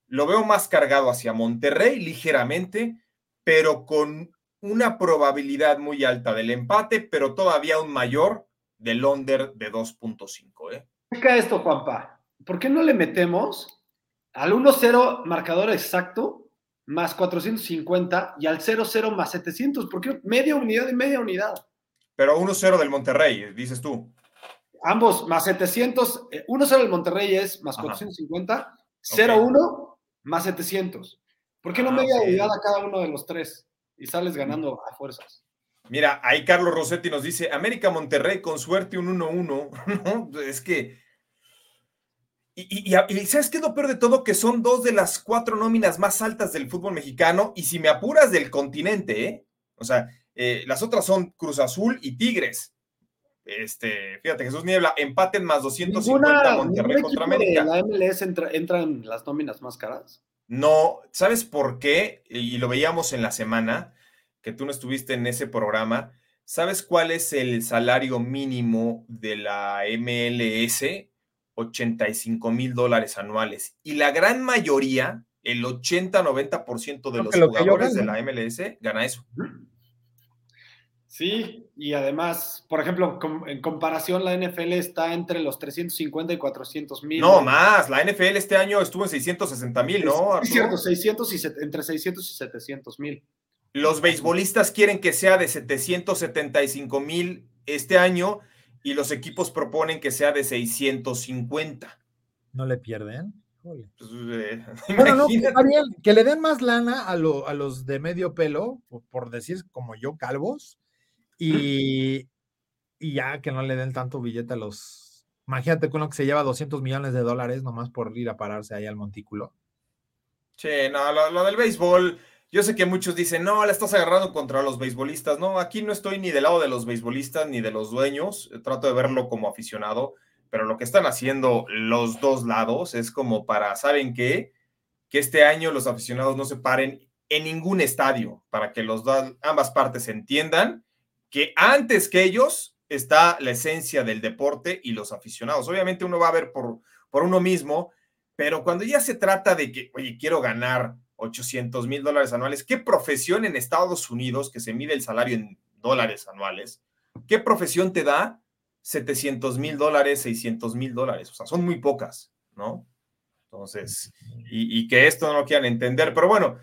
lo veo más cargado hacia Monterrey ligeramente, pero con una probabilidad muy alta del empate, pero todavía un mayor del under de 2.5. ¿eh? Checa esto, Juanpa. ¿Por qué no le metemos al 1-0 marcador exacto más 450 y al 0-0 más 700? ¿Por qué media unidad y media unidad? Pero 1-0 del Monterrey, dices tú. Ambos más 700. eh, 1-0 el Monterrey es más Ajá. 450. 0-1 más 700. ¿Por qué no Ah, media ok. unidad a cada uno de los tres? Y sales ganando a fuerzas. Mira, ahí Carlos Rossetti nos dice, América Monterrey con suerte un 1-1. No, es que... Y, y- y- y ¿sabes qué es lo peor de todo? Que son dos de las cuatro nóminas más altas del fútbol mexicano y si me apuras del continente, ¿eh? O sea, eh, las otras son Cruz Azul y Tigres. Este, fíjate, Jesús Niebla, empaten más 250 Ninguna, Monterrey contra América. la MLS entra, entran las nóminas más caras. No, ¿sabes por qué? Y lo veíamos en la semana. que tú no estuviste en ese programa, ¿sabes cuál es el salario mínimo de la MLS? 85 mil dólares anuales. Y la gran mayoría, el 80-90% de los jugadores de la MLS gana eso. Sí, y además, por ejemplo, en comparación, la NFL está entre los 350 y 400 mil. No, más, la NFL este año estuvo en 660 mil, ¿no? Es cierto, 600 y, entre 600 y 700 mil. Los beisbolistas quieren que sea de 775 mil este año y los equipos proponen que sea de 650. ¿No le pierden? Pues, eh, bueno, no, que le den más lana a, a los de medio pelo, por decir como yo, calvos, y, y ya que no le den tanto billete a los. Imagínate con lo que se lleva 200 millones de dólares nomás por ir a pararse ahí al montículo. Sí, no, lo, del béisbol, yo sé que muchos dicen, no, le estás agarrando contra los beisbolistas. No, aquí no estoy ni del lado de los beisbolistas ni de los dueños. Trato de verlo como aficionado, pero lo que están haciendo los dos lados es como para, ¿saben qué? Que este año los aficionados no se paren en ningún estadio para que los ambas partes entiendan que antes que ellos está la esencia del deporte y los aficionados. Obviamente uno va a ver por, por uno mismo, pero cuando ya se trata de que, oye, quiero ganar 800 mil dólares anuales, ¿qué profesión en Estados Unidos, que se mide el salario en dólares anuales, qué profesión te da 700 mil dólares, 600 mil dólares? O sea, son muy pocas, ¿no? Entonces, y, y, que esto no lo quieran entender, pero bueno,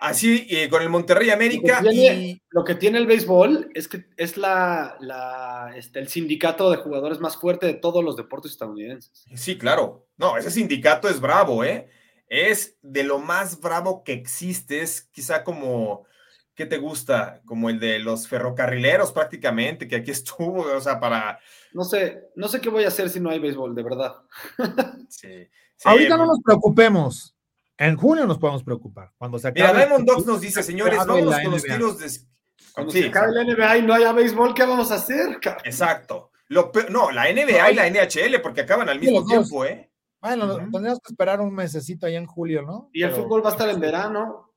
Así, eh, con el Monterrey América. Lo que, tiene, y... lo que tiene el béisbol es que es la, la este, el sindicato de jugadores más fuerte de todos los deportes estadounidenses. Sí, claro. No, ese sindicato es bravo, ¿eh? Es de lo más bravo que existe. Es quizá como, ¿qué te gusta? Como el de los ferrocarrileros prácticamente, que aquí estuvo, o sea, para... No sé, no sé qué voy a hacer si no hay béisbol, de verdad. sí, Ahorita no nos preocupemos. En junio nos podemos preocupar. Cuando se acabe. Mira, Diamond Dogs nos dice, señores, vámonos con los tiros de. Cuando se acabe la NBA y no haya béisbol, ¿qué vamos a hacer? Exacto. no, la NBA y la NHL, porque acaban al mismo tiempo, ¿eh? Bueno, tendríamos que esperar un mesecito allá en julio, ¿no? Y el fútbol va a estar en verano.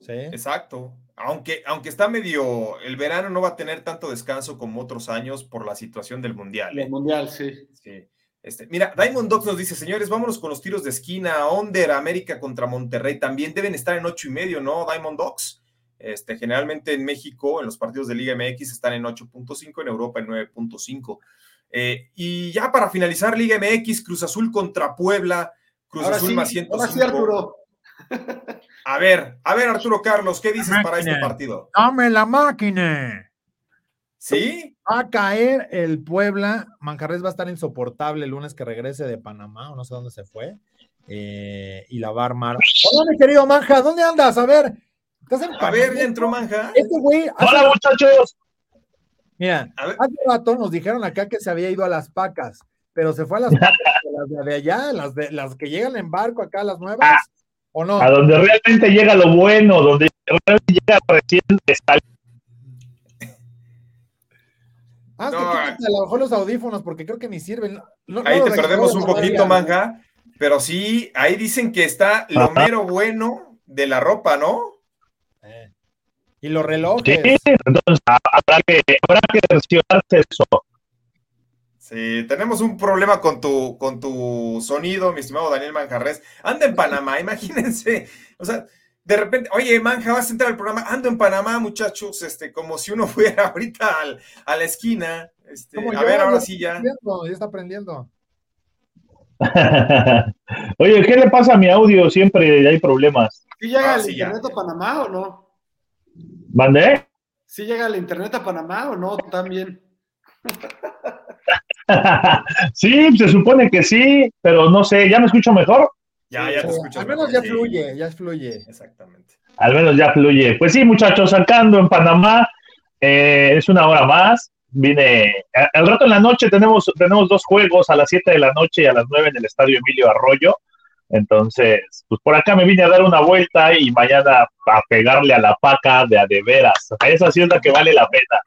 Sí. Exacto. Aunque, aunque está medio, el verano no va a tener tanto descanso como otros años por la situación del mundial. El ¿eh? mundial, sí. Sí. Este, mira, Diamond Dogs nos dice, señores, vámonos con los tiros de esquina. Onder, América contra Monterrey también deben estar en ocho y medio, ¿no? Diamond Dogs. Este, generalmente en México, en los partidos de Liga MX, están en 8.5, en Europa en 9.5. Eh, y ya para finalizar, Liga MX, Cruz Azul contra Puebla, Cruz Azul más 105. Arturo. A ver, a ver, Arturo Carlos, ¿qué dices para este partido? Dame la máquina. ¿Sí? Va a caer el Puebla. Manjarres va a estar insoportable el lunes que regrese de Panamá, o no sé dónde se fue. Eh, y la va a armar. Hola, mi querido Manja, ¿dónde andas? A ver. ¿Estás en a ver, ya entró Manja. Este güey. Hola, muchachos. Mira, hace rato nos dijeron acá que se había ido a las pacas, pero se fue a las pacas, las de allá, las, de, las que llegan en barco acá, las nuevas. Ah, ¿O no? A donde realmente llega lo bueno, donde realmente llega recién de Ah, no, a lo mejor los audífonos, porque creo que ni sirven. ahí te perdemos un poquito, manga, pero sí, ahí dicen que está lo mero bueno de la ropa, ¿no? Eh. Y los relojes. Sí, entonces habrá que, habrá que eso. Sí, tenemos un problema con tu, con tu sonido, mi estimado Daniel Manjarres. Anda en Panamá, imagínense. O sea, de repente, oye, Manja, vas a entrar al programa, ando en Panamá, muchachos, este, como si uno fuera ahorita a la esquina. Este, a ver, ahora sí ya. Ya está aprendiendo. oye, ¿qué le pasa a mi audio? Siempre hay problemas. ¿Sí llega el internet a Panamá o no? ¿Mandé? ¿Sí llega el internet a Panamá o no? También. sí, se supone que sí, pero no sé, ¿ya me escucho mejor? Ya, ya te escucho. Al menos ya fluye, ya fluye. Exactamente. Al menos ya fluye. Pues sí, muchachos, sacando en Panamá, eh, es una hora más. Vine, al rato en la noche tenemos, tenemos dos juegos, a las 7 de la noche y a las 9 en el Estadio Emilio Arroyo. Entonces, pues por acá me vine a dar una vuelta y mañana a pegarle a la paca de a de veras. Esa sí es la que vale la pena.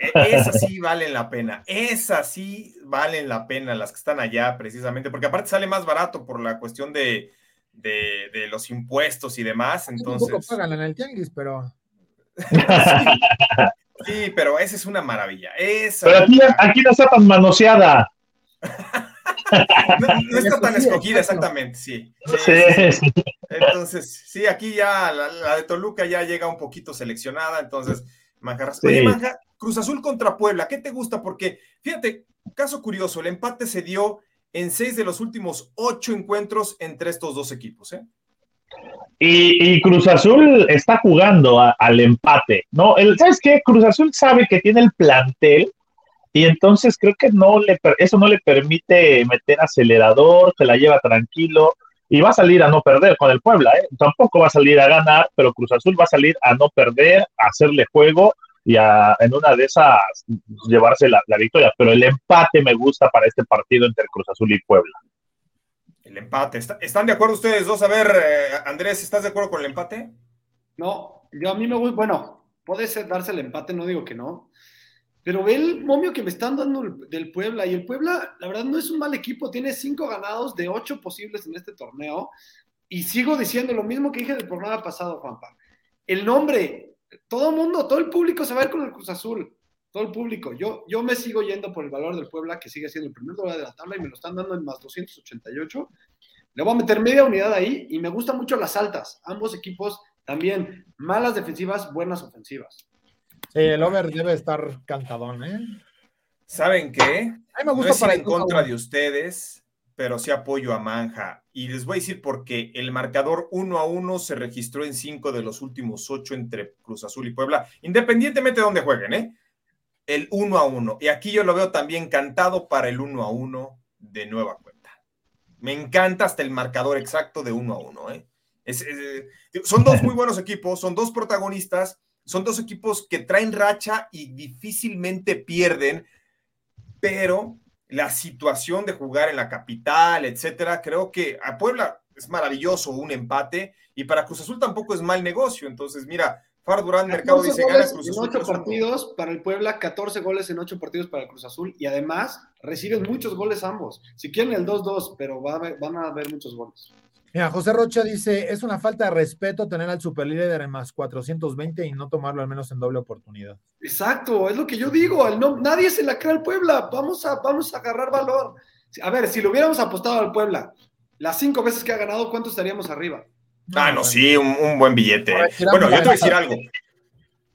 E, esas sí valen la pena, esas sí valen la pena, las que están allá precisamente, porque aparte sale más barato por la cuestión de, de, los impuestos y demás. Entonces, un poco pagan en el tianguis, pero. sí, pero esa es una maravilla. pero aquí, aquí no está tan manoseada. no, está tan escogida, exactamente, sí. Sí, Entonces, sí, aquí ya la, de Toluca ya llega un poquito seleccionada, entonces, Manja, Oye, Manja, Cruz Azul contra Puebla, ¿qué te gusta? Porque, fíjate, caso curioso, el empate se dio en seis de los últimos ocho encuentros entre estos dos equipos, ¿eh? Y, Cruz Azul está jugando al empate, ¿no? ¿Sabes qué? Cruz Azul sabe que tiene el plantel y entonces creo que no le, eso no le permite meter acelerador, se la lleva tranquilo y va a salir a no perder con el Puebla, ¿eh? Tampoco va a salir a ganar, pero Cruz Azul va a salir a no perder, a hacerle juego y a, en una de esas llevarse la, victoria. Pero el empate me gusta para este partido entre Cruz Azul y Puebla. El empate. ¿Están de acuerdo ustedes dos? A ver, eh, Andrés, ¿estás de acuerdo con el empate? No, yo a mí me gusta, bueno, puede ser darse el empate, no digo que no. Pero ve el momio que me están dando del Puebla. Y el Puebla, la verdad, no es un mal equipo. Tiene cinco ganados de ocho posibles en este torneo. Y sigo diciendo lo mismo que dije del programa pasado, Juanpa. El nombre, todo el mundo, todo el público se va a ir con el Cruz Azul. Todo el público. Yo, yo me sigo yendo por el valor del Puebla, que sigue siendo el primer lugar de la tabla y me lo están dando en más 288. Le voy a meter media unidad ahí y me gustan mucho las altas. Ambos equipos también malas defensivas, buenas ofensivas. Sí, el over debe estar cantadón, ¿eh? ¿Saben qué? A mí me gusta para en contra de ustedes, pero sí apoyo a Manja. Y les voy a decir porque el marcador 1 a 1 se registró en 5 de los últimos 8 entre Cruz Azul y Puebla, independientemente de dónde jueguen, ¿eh? El 1 a 1. Y aquí yo lo veo también cantado para el 1 a 1 de nueva cuenta. Me encanta hasta el marcador exacto de 1 a 1, ¿eh? son dos muy buenos equipos, son dos protagonistas son dos equipos que traen racha y difícilmente pierden, pero la situación de jugar en la capital, etcétera, creo que a Puebla es maravilloso un empate y para Cruz Azul tampoco es mal negocio. Entonces, mira, Far Durán Mercado dice gana Cruz Azul. En ocho partidos para el Puebla, 14 goles en ocho partidos para Cruz Azul y además reciben muchos goles ambos. Si quieren el 2-2, pero van a haber muchos goles. Mira, José Rocha dice, es una falta de respeto tener al superlíder en más 420 y no tomarlo al menos en doble oportunidad. Exacto, es lo que yo digo, no, nadie se la cree al Puebla, vamos a, vamos a agarrar valor. A ver, si lo hubiéramos apostado al Puebla, las cinco veces que ha ganado, ¿cuánto estaríamos arriba? Ah, no, sí, un, buen billete. Bueno, yo te voy a decir algo.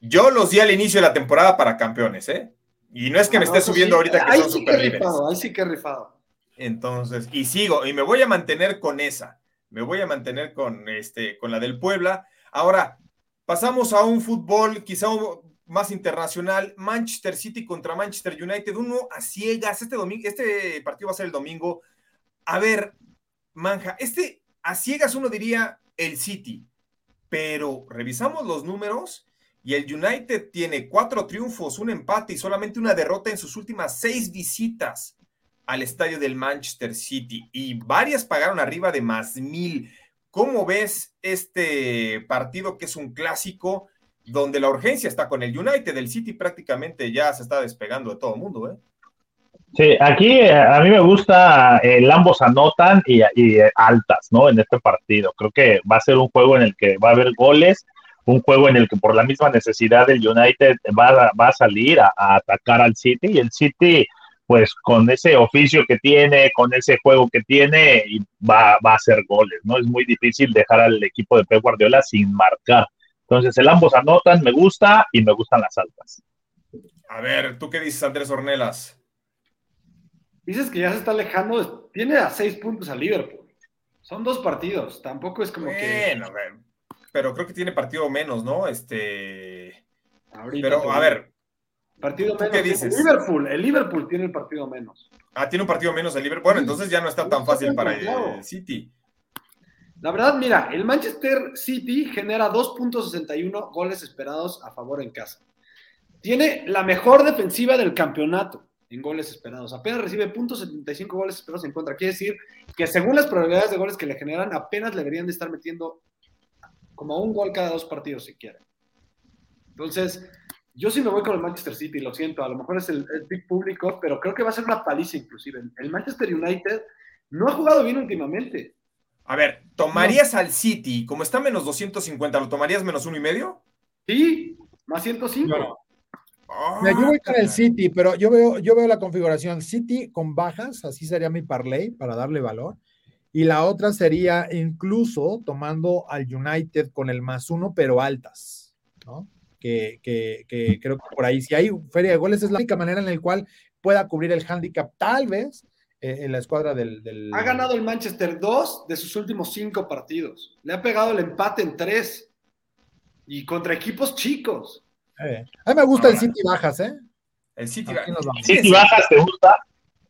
Yo los di al inicio de la temporada para campeones, ¿eh? Y no es que me esté subiendo ahorita que son sí que rifado, ahí sí que rifado. Entonces, y sigo, y me voy a mantener con esa me voy a mantener con, este, con la del Puebla. Ahora, pasamos a un fútbol quizá más internacional. Manchester City contra Manchester United, uno a ciegas. Este, domingo, este partido va a ser el domingo. A ver, Manja, este a ciegas uno diría el City, pero revisamos los números y el United tiene cuatro triunfos, un empate y solamente una derrota en sus últimas seis visitas al estadio del Manchester City y varias pagaron arriba de más mil. ¿Cómo ves este partido que es un clásico donde la urgencia está con el United? El City prácticamente ya se está despegando de todo el mundo, ¿eh? Sí, aquí eh, a mí me gusta el ambos anotan y, altas, ¿no? En este partido. Creo que va a ser un juego en el que va a haber goles, un juego en el que por la misma necesidad del United va, a salir a atacar al City y el City pues con ese oficio que tiene, con ese juego que tiene, va, va a hacer goles, ¿no? Es muy difícil dejar al equipo de Pep Guardiola sin marcar. Entonces, el ambos anotan, me gusta y me gustan las altas. A ver, ¿tú qué dices, Andrés Ornelas? Dices que ya se está alejando, tiene a seis puntos a Liverpool. Son dos partidos, tampoco es como que. Bueno, pero creo que tiene partido menos, ¿no? Este. pero, a ver, Partido menos. ¿Qué dices? El Liverpool, el Liverpool tiene el partido menos. Ah, tiene un partido menos el Liverpool. Bueno, entonces ya no está tan fácil para el City. La verdad, mira, el Manchester City genera 2.61 goles esperados a favor en casa. Tiene la mejor defensiva del campeonato en goles esperados. Apenas recibe .75 goles esperados en contra. Quiere decir que según las probabilidades de goles que le generan, apenas le deberían de estar metiendo como un gol cada dos partidos si quieren. Entonces, yo sí me voy con el Manchester City, lo siento, a lo mejor es el, big público, pero creo que va a ser una paliza inclusive. El Manchester United no ha jugado bien últimamente. A ver, ¿tomarías al City, como está menos 250, lo tomarías menos uno y medio? Sí, Más 105. Mira, yo voy con el City, pero yo veo, yo veo la configuración City con bajas, así sería mi parlay para darle valor. Y la otra sería incluso tomando al United con el más uno, pero altas, ¿no? Que, que, que creo que por ahí, si hay feria de goles, es la única manera en la cual pueda cubrir el handicap, tal vez, eh, en la escuadra del, del, Ha ganado el Manchester dos de sus últimos cinco partidos. Le ha pegado el empate en tres. Y contra equipos chicos. Eh, a mí me gusta el City bajas, ¿eh? El City, vamos. City bajas, ¿te gusta?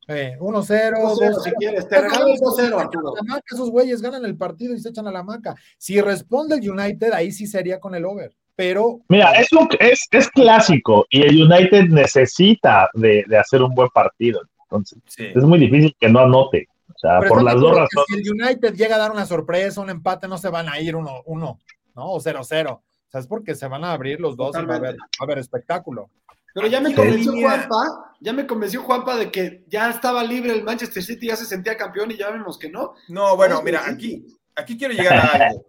Eh, 1-0, 2-0, si quieres. Te regalo el 2-0, Arturo. La maca, esos güeyes ganan el partido y se echan a la maca. Si responde el United, ahí sí sería con el over. Pero Mira, es, un- es, es clásico y el United necesita de, de hacer un buen partido. Entonces, sí. es muy difícil que no anote. O sea, Pero por las dos razones. Si el United llega a dar una sorpresa, un empate, no se van a ir 1-1, uno, ¿no? O 0-0. O sea, es porque se van a abrir los dos y va a haber, va a haber espectáculo. Pero ya me convenció línea- Juanpa, ya me convenció Juanpa de que ya estaba libre el Manchester City, ya se sentía campeón y ya vemos que no. No, bueno, mira, el aquí, aquí quiero llegar a algo.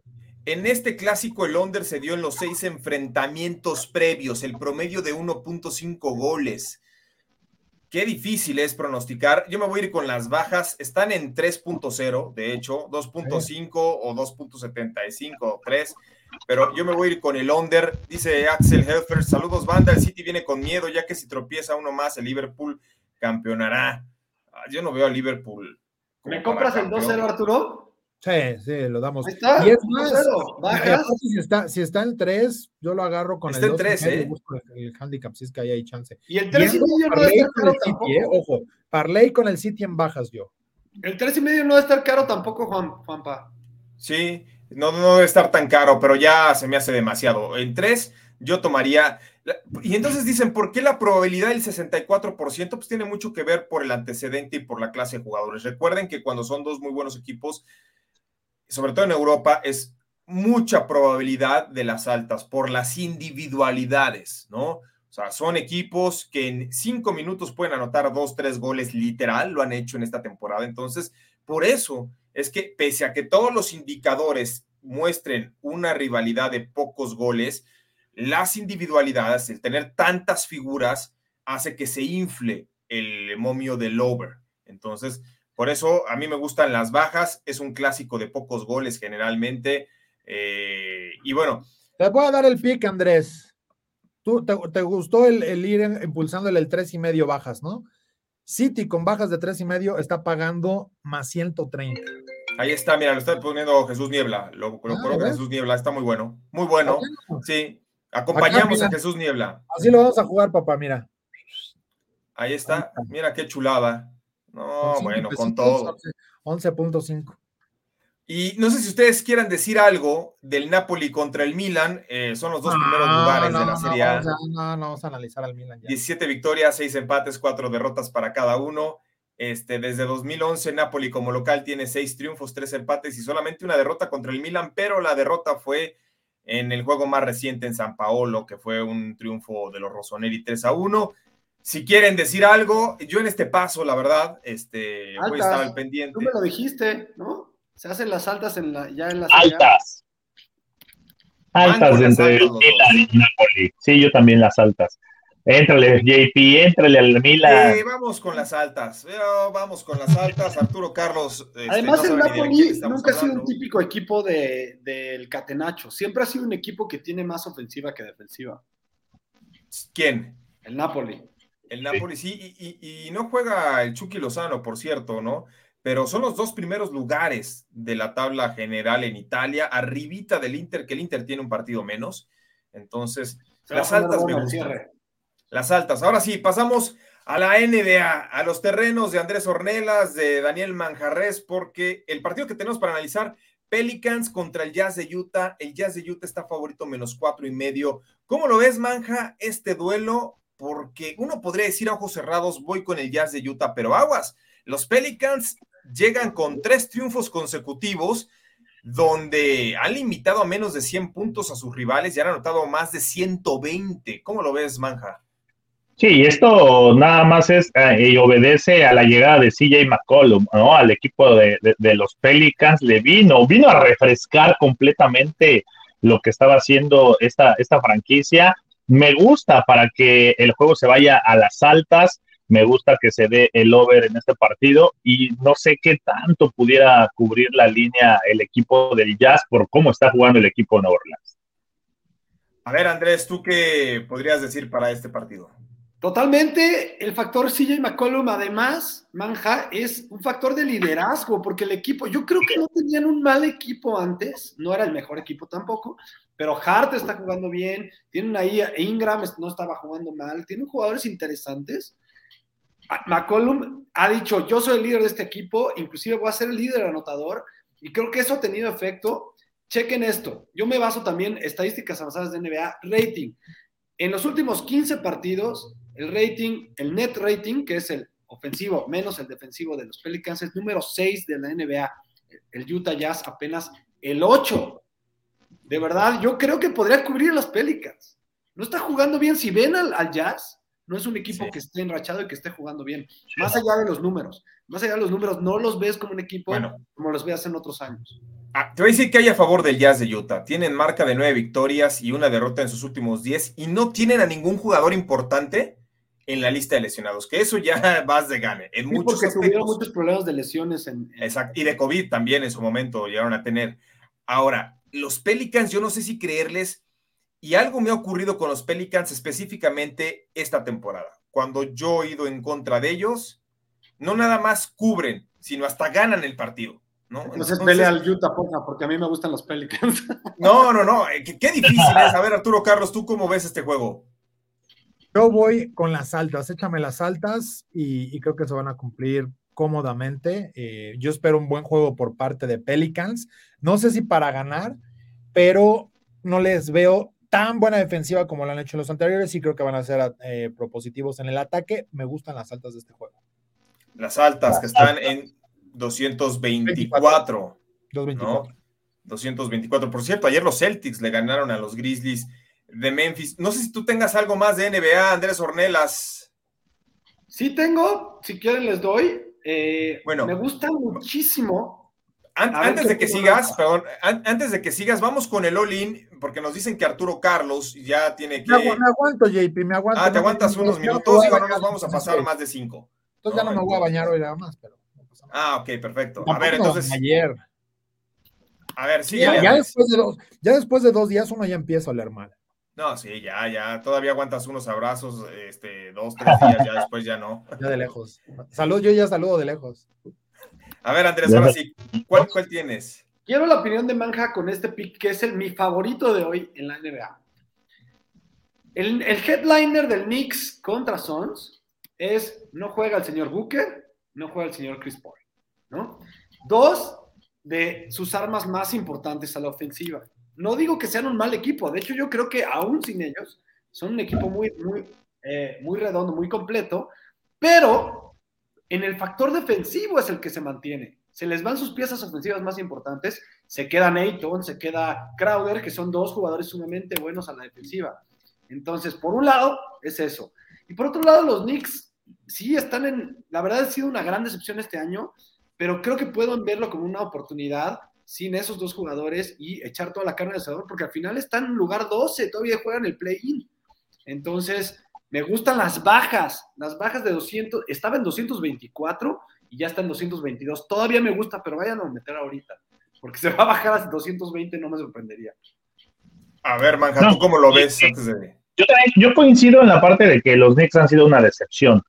En este clásico, el under se dio en los seis enfrentamientos previos, el promedio de 1.5 goles. Qué difícil es pronosticar. Yo me voy a ir con las bajas. Están en 3.0, de hecho, 2.5 o 2.75 o 3. Pero yo me voy a ir con el under. Dice Axel Helfer, saludos banda, el City viene con miedo, ya que si tropieza uno más, el Liverpool campeonará. Ah, Yo no veo a Liverpool. ¿Me compras el campeón. 2-0, Arturo? Sí, sí, lo damos. Ahí está. Y es más, 2-0. y Bajas. aparte, si está, si está en 3, yo lo agarro con Está el en 2 y tres, medio, ¿eh? busco el, el handicap, si es que ahí hay chance. Y el 3 y medio no debe parlay estar caro el City, tampoco. eh, Ojo, parlay con el City en bajas yo. El 3 y medio no debe estar caro tampoco, Juan, Juanpa. Sí, no, no debe estar tan caro, pero ya se me hace demasiado. En tres, yo tomaría. Y entonces dicen, ¿por qué la probabilidad del 64%? Pues tiene mucho que ver por el antecedente y por la clase de jugadores. Recuerden que cuando son dos muy buenos equipos, sobre todo en Europa, es mucha probabilidad de las altas por las individualidades, ¿no? O sea, son equipos que en cinco minutos pueden anotar dos, tres goles literal, lo han hecho en esta temporada. Entonces, por eso es que pese a que todos los indicadores muestren una rivalidad de pocos goles, las individualidades, el tener tantas figuras, hace que se infle el momio del over. Entonces, por eso a mí me gustan las bajas, es un clásico de pocos goles generalmente. eh, y bueno, Te voy a dar el pick, Andrés. Tú te, te gustó el, el ir impulsándole el 3 y medio bajas, ¿no? City con bajas de 3 y medio está pagando más 130. ahí está, mira, lo está poniendo Jesús Niebla, lo, lo Ah, coloca. Jesús Niebla, está muy bueno, muy bueno, sí, acompañamos Acá, a. Jesús Niebla. Así lo vamos a jugar, papá, mira. Ahí está, mira qué chulada. No, Con bueno, con todo. 11 11.5. Y no sé si ustedes quieran decir algo del Napoli contra el Milan. eh, son los dos primeros lugares no, de la no, Serie A. vamos a- no, no, vamos a analizar al Milan ya. 17 victorias, 6 empates, 4 derrotas para cada uno. Este, desde 2011, Napoli como local tiene 6 triunfos, 3 empates y solamente una derrota contra el Milan, pero la derrota fue en el juego más reciente en San Paolo, que fue un triunfo de los Rossoneri 3 a 1. Si quieren decir algo, yo en este paso, la verdad, este, voy a estar al pendiente. Tú me lo dijiste, ¿no? Se hacen las altas en la, ya en la Serie A. Altas. Altas las entre altas Milan y Napoli. Sí, yo también las altas. Éntrale, JP, éntrale al Milan. Sí, vamos con las altas. Pero vamos con las altas. Arturo Carlos. este, Además, no el de Napoli nunca ha sido un típico equipo de- del catenacho. Siempre ha sido un equipo que tiene más ofensiva que defensiva. ¿Quién? El Napoli. El Napoli, sí, y, y- y no juega el Chucky Lozano, por cierto, ¿no? Pero son los dos primeros lugares de la tabla general en Italia, arribita del Inter, que el Inter tiene un partido menos. Entonces, Se las altas me gustan. cierre. Las altas. Ahora sí, pasamos a la NBA, a los terrenos de Andrés Ornelas, de Daniel Manjarres, porque el partido que tenemos para analizar, Pelicans contra el Jazz de Utah. El Jazz de Utah está favorito menos cuatro y medio. ¿Cómo lo ves, Manja, este duelo? Porque uno podría decir a ojos cerrados, voy con el Jazz de Utah, pero aguas. Los Pelicans llegan con tres triunfos consecutivos donde han limitado a menos de 100 puntos a sus rivales y han anotado más de 120. ¿Cómo lo ves, Manja? Sí, esto nada más es eh, y obedece a la llegada de CJ McCollum, ¿no? Al equipo de, de- los Pelicans le vino, vino a refrescar completamente lo que estaba haciendo esta, esta franquicia. Me gusta para que el juego se vaya a las altas, me gusta que se dé el over en este partido y no sé qué tanto pudiera cubrir la línea el equipo del Jazz por cómo está jugando el equipo de Nueva Orleans. A ver, Andrés, ¿tú qué podrías decir para este partido? Totalmente, el factor CJ McCollum, además, Manja, es un factor de liderazgo, porque el equipo, yo creo que no tenían un mal equipo antes, no era el mejor equipo tampoco, pero Hart está jugando bien, tienen ahí, Ingram no estaba jugando mal, tienen jugadores interesantes. McCollum ha dicho, yo soy el líder de este equipo, inclusive voy a ser el líder anotador, y creo que eso ha tenido efecto. Chequen esto, yo me baso también estadísticas avanzadas de NBA, rating. En los últimos 15 partidos, el rating, el net rating, que es el ofensivo menos el defensivo de los Pelicans, es número 6 de la NBA. El Utah Jazz apenas el 8. De verdad, yo creo que podría cubrir a los Pelicans. No está jugando bien. Si ven al, Jazz, no es un equipo que esté enrachado y que esté jugando bien. Más allá de los números. Más allá de los números, no los ves como un equipo como los veas en otros años. Ah, te voy a decir que hay a favor del Jazz de Utah. Tienen marca de nueve victorias y una derrota en sus últimos diez y no tienen a ningún jugador importante en la lista de lesionados, que eso ya vas de gane. En muchos porque tuvieron muchos problemas de lesiones. En, Exacto, y de COVID también en su momento llegaron a tener. Ahora, los Pelicans, yo no sé si creerles, y algo me ha ocurrido con los Pelicans específicamente esta temporada. Cuando yo he ido en contra de ellos, no nada más cubren, sino hasta ganan el partido. ¿no? Entonces, pelea al Utah, porque a mí me gustan los Pelicans. No, no, no, eh, qué, qué difícil es. A ver, Arturo Carlos, ¿tú cómo ves este juego? Yo voy con las altas, échame las altas y, creo que se van a cumplir cómodamente. Eh, yo espero un buen juego por parte de Pelicans. No sé si para ganar, pero no les veo tan buena defensiva como lo han hecho los anteriores y creo que van a ser eh, propositivos en el ataque. Me gustan las altas de este juego. Las altas que están en 224. 224. 224. Por cierto, ayer los Celtics le ganaron a los Grizzlies de Memphis. No sé si tú tengas algo más de NBA, Andrés Ornelas. Sí tengo, si quieren les doy. Eh, bueno, me gusta muchísimo. antes de que sigas, perdón, antes de que sigas, vamos con el all-in, porque nos dicen que Arturo Carlos ya tiene que. Me, aguanto, JP, me aguanto. Ah, te aguantas unos minutos, y no nos vamos a pasar más de cinco. Entonces ya no me voy a bañar hoy nada más, pero. ah, ok, perfecto. a ver, entonces. Ayer. A ver, sí. Ya, después de dos, ya después de dos días uno ya empieza a oler mal. No, sí, ya, ya, todavía aguantas unos abrazos, este, dos, tres días, ya después ya no. Ya de lejos. Salud, yo ya saludo de lejos. A ver, Andrés, ahora sí, ¿cuál, cuál tienes? Quiero la opinión de Manja con este pick, que es el, mi favorito de hoy en la NBA. El, el headliner del Knicks contra Suns es, no juega el señor Booker, no juega el señor Chris Paul, ¿no? Dos de sus armas más importantes a la ofensiva. No digo que sean un mal equipo, de hecho yo creo que aún sin ellos son un equipo muy, muy, eh, muy redondo, muy completo, pero en el factor defensivo es el que se mantiene. Se les van sus piezas ofensivas más importantes, se queda Neyton, se queda Crowder, que son dos jugadores sumamente buenos a la defensiva. Entonces, por un lado, es eso. Y por otro lado, los Knicks sí están en, la verdad ha sido una gran decepción este año, pero creo que pueden verlo como una oportunidad sin esos dos jugadores y echar toda la carne de asador, porque al final están en lugar 12, todavía juegan el play-in. Entonces, me gustan las bajas, las bajas de 200, estaba en 224 y ya está en 222. Todavía me gusta, pero vayan a meter ahorita, porque se va a bajar a 220, no me sorprendería. A ver, Manja, ¿tú cómo lo ves Yo, yo coincido en la parte de que los Knicks han sido una decepción.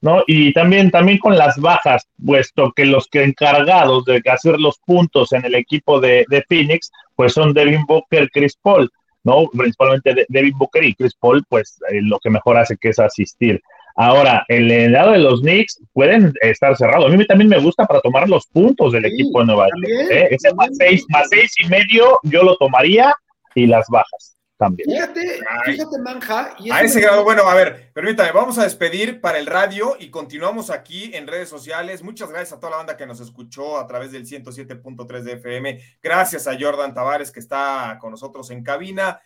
¿No? Y también, también con las bajas, puesto que los que encargados de hacer los puntos en el equipo de, Phoenix, pues son Devin Booker, Chris Paul, ¿no? Principalmente Devin Booker y Chris Paul, pues eh, lo que mejor hace que es asistir. Ahora, el lado de los Knicks pueden estar cerrados. A mí también me gusta para tomar los puntos del equipo de Nueva York. ¿eh? Ese más seis, más seis y medio yo lo tomaría y las bajas. Fíjate, fíjate, Manja. a ese grado, bueno, a ver, permítame, vamos a despedir para el radio y continuamos aquí en redes sociales. Muchas gracias a toda la banda que nos escuchó a través del 107.3 de FM. Gracias a Jordan Tavares que está con nosotros en cabina.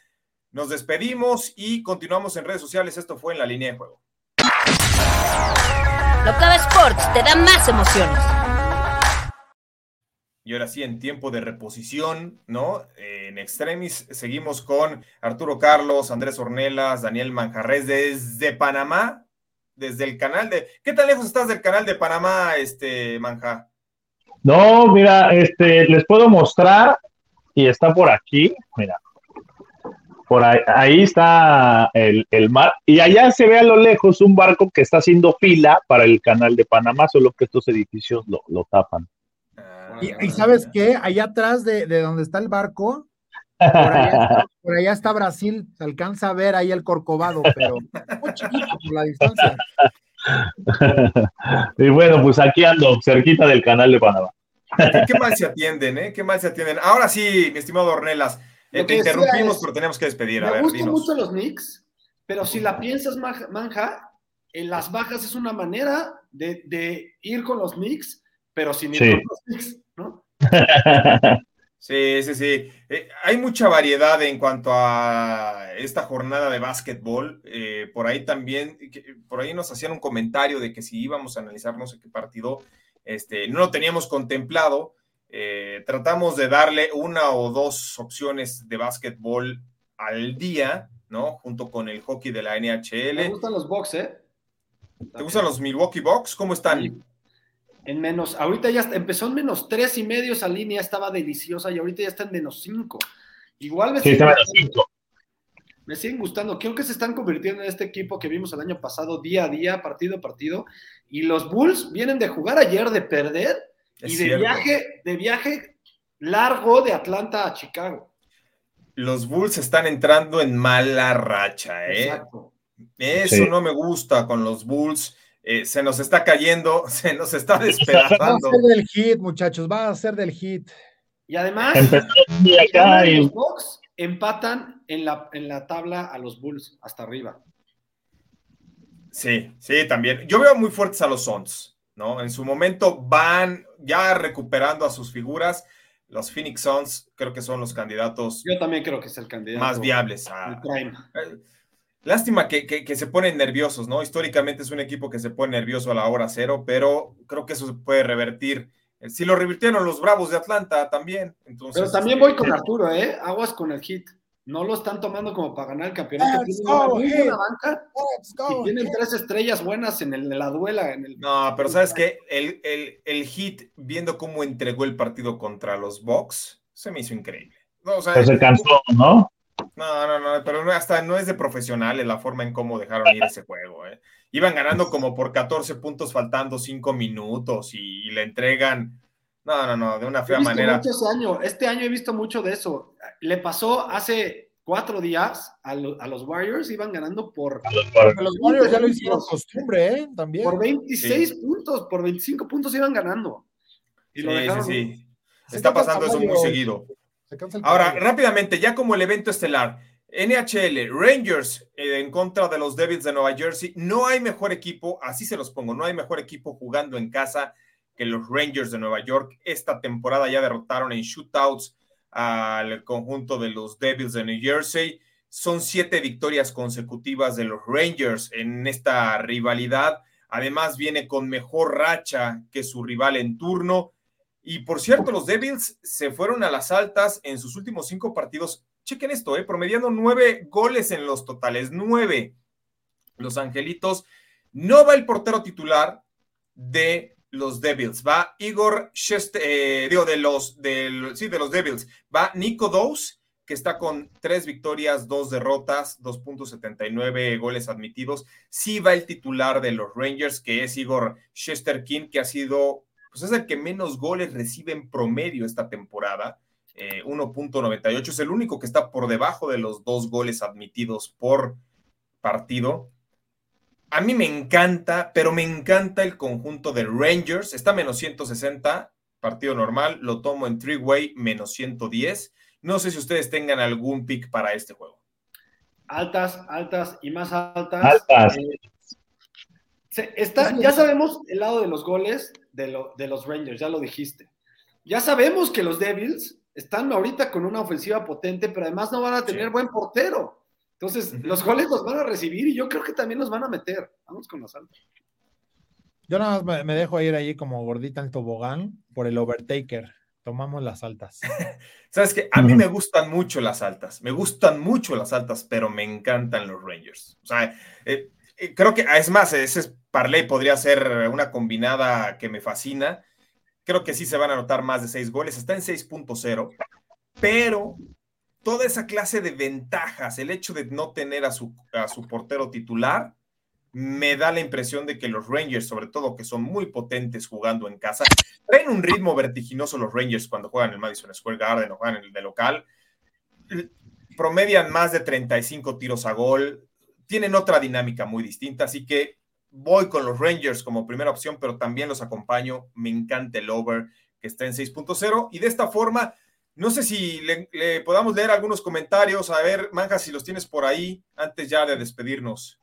Nos despedimos y continuamos en redes sociales. Esto fue en la línea de juego. Locava Sports te da más emociones. Y ahora sí, en tiempo de reposición, ¿no? en extremis seguimos con Arturo Carlos, Andrés Ornelas, Daniel Manjarres desde Panamá, desde el canal de... ¿Qué tan lejos estás del canal de Panamá, este Manja? No, mira, este, les puedo mostrar y está por aquí, mira. Por ahí, está el, mar. Y allá se ve a lo lejos un barco que está haciendo fila para el canal de Panamá, solo que estos edificios lo, tapan. Y, sabes qué, allá atrás de, donde está el barco, por allá, está, Brasil, se alcanza a ver ahí el corcovado, pero muy chiquito por la distancia. y bueno, pues aquí ando, cerquita del canal de Panamá. ¿Qué, mal se atienden, eh? ¿Qué mal se atienden? Ahora sí, mi estimado Ornelas, eh, te interrumpimos, pero tenemos que despedir. Me gustan mucho los Knicks, pero si la piensas, Manja, en las bajas es una manera de, ir con los Knicks, pero sin ir con los Knicks. Sí, sí, sí. Eh, hay mucha variedad en cuanto a esta jornada de básquetbol. Eh, por ahí también, por ahí nos hacían un comentario de que si íbamos a analizar no sé qué partido, este, no lo teníamos contemplado. Eh, tratamos de darle una o dos opciones de básquetbol al día, ¿no? Junto con el hockey de la NHL. Me gustan los Bucks, ¿eh? ¿Te gustan los Milwaukee Bucks? ¿Cómo están? En menos, ahorita ya empezó en menos tres y medio esa línea, estaba deliciosa y ahorita ya está en menos cinco. Igual me, sí, me siguen gustando. Creo que se están convirtiendo en este equipo que vimos el año pasado, día a día, partido a partido. Y los Bulls vienen de jugar ayer, de perder, y de viaje, de viaje largo de Atlanta a Chicago. Los Bulls están entrando en mala racha, ¿eh? Exacto. Eso no me gusta con los Bulls. Eh, se nos está cayendo, se nos está despedazando. Va a ser del hit, muchachos, va a ser del hit. Y además, los Bucks empatan en la, en la tabla a los Bulls hasta arriba. Sí, sí, también. Yo veo muy fuertes a los Suns, ¿no? En su momento van ya recuperando a sus figuras. Los Phoenix Suns creo que son los candidatos. Yo también creo que es el candidato más viables a. Prime. Eh, lástima que, que, se ponen nerviosos, ¿no? Históricamente es un equipo que se pone nervioso a la hora cero, pero creo que eso se puede revertir. Eh, si lo revirtieron los Bravos de Atlanta también. Entonces, pero también voy con Arturo, ¿eh? Aguas con el hit no lo están tomando como para ganar el campeonato. Tienen una muy buena banca y tienen tres estrellas buenas en, la duela. En el... No, pero ¿sabes qué? El, el, hit, viendo cómo entregó el partido contra los Bucks, se me hizo increíble. No, o sea, pues se cansó, ¿no? No, no, no, pero hasta no es de profesionales la forma en cómo dejaron ir ese juego. ¿eh? Iban ganando como por 14 puntos faltando 5 minutos y le entregan no, no, no, de una fea manera. Este año he visto mucho de eso. Le pasó hace cuatro días a, los Warriors, iban ganando por. los Warriors ya lo hicieron costumbre, ¿eh? También. Por 26 puntos, por 25 puntos iban ganando. Y sí, sí, sí. Está pasando eso muy seguido. Ahora, rápidamente, ya como el evento estelar, NHL, Rangers eh, en contra de los Devils de Nueva Jersey. No hay mejor equipo, así se los pongo, no hay mejor equipo jugando en casa que los Rangers de Nueva York. Esta temporada ya derrotaron en shootouts al conjunto de los Devils de New Jersey. Son siete victorias consecutivas de los Rangers en esta rivalidad. Además, viene con mejor racha que su rival en turno. Y por cierto, los Devils se fueron a las altas en sus últimos cinco partidos. Chequen esto, eh, promediando nueve goles en los totales, nueve. Los Angelitos. No va el portero titular de los Devils. Va Igor Sheste, eh, digo, de los, de, sí, de los Devils. Va Nico Dous, que está con tres victorias, dos derrotas, 2.79 goles admitidos. Sí va el titular de los Rangers, que es Igor Shesterkin, que ha sido, pues es el que menos goles recibe en promedio esta temporada. 1.98 eh, es el único que está por debajo de los dos goles admitidos por partido a mí me encanta, pero me encanta el conjunto de Rangers. Está menos 160, partido normal. Lo tomo en three-way, menos 110. No sé si ustedes tengan algún pick para este juego. Altas, altas y más altas. Altas. Eh, ya sabemos el lado de los goles de, de los Rangers, ya lo dijiste. Ya sabemos que los Devils están ahorita con una ofensiva potente, pero además no van a tener buen portero. Entonces, los goles los van a recibir y yo creo que también los van a meter. Vamos con los altos. Yo nada más me, dejo ir ahí como gordita en tobogán por el overtaker. Tomamos las altas. Sabes que a mí me gustan mucho las altas, me gustan mucho las altas, pero me encantan los Rangers. O sea, eh, eh, creo que es más, ese parlay podría ser una combinada que me fascina. Creo que sí se van a anotar más de seis goles, está en 6.0, pero toda esa clase de ventajas, el hecho de no tener a su, a su portero titular, me da la impresión de que los Rangers, sobre todo que son muy potentes jugando en casa, traen un ritmo vertiginoso los Rangers cuando juegan en el Madison Square Garden o juegan en el de local. Promedian más de 35 tiros a gol, tienen otra dinámica muy distinta, así que voy con los Rangers como primera opción, pero también los acompaño. Me encanta el over que está en 6.0 y de esta forma, no sé si le, podamos leer algunos comentarios, a ver, Manja, si los tienes por ahí, antes ya de despedirnos.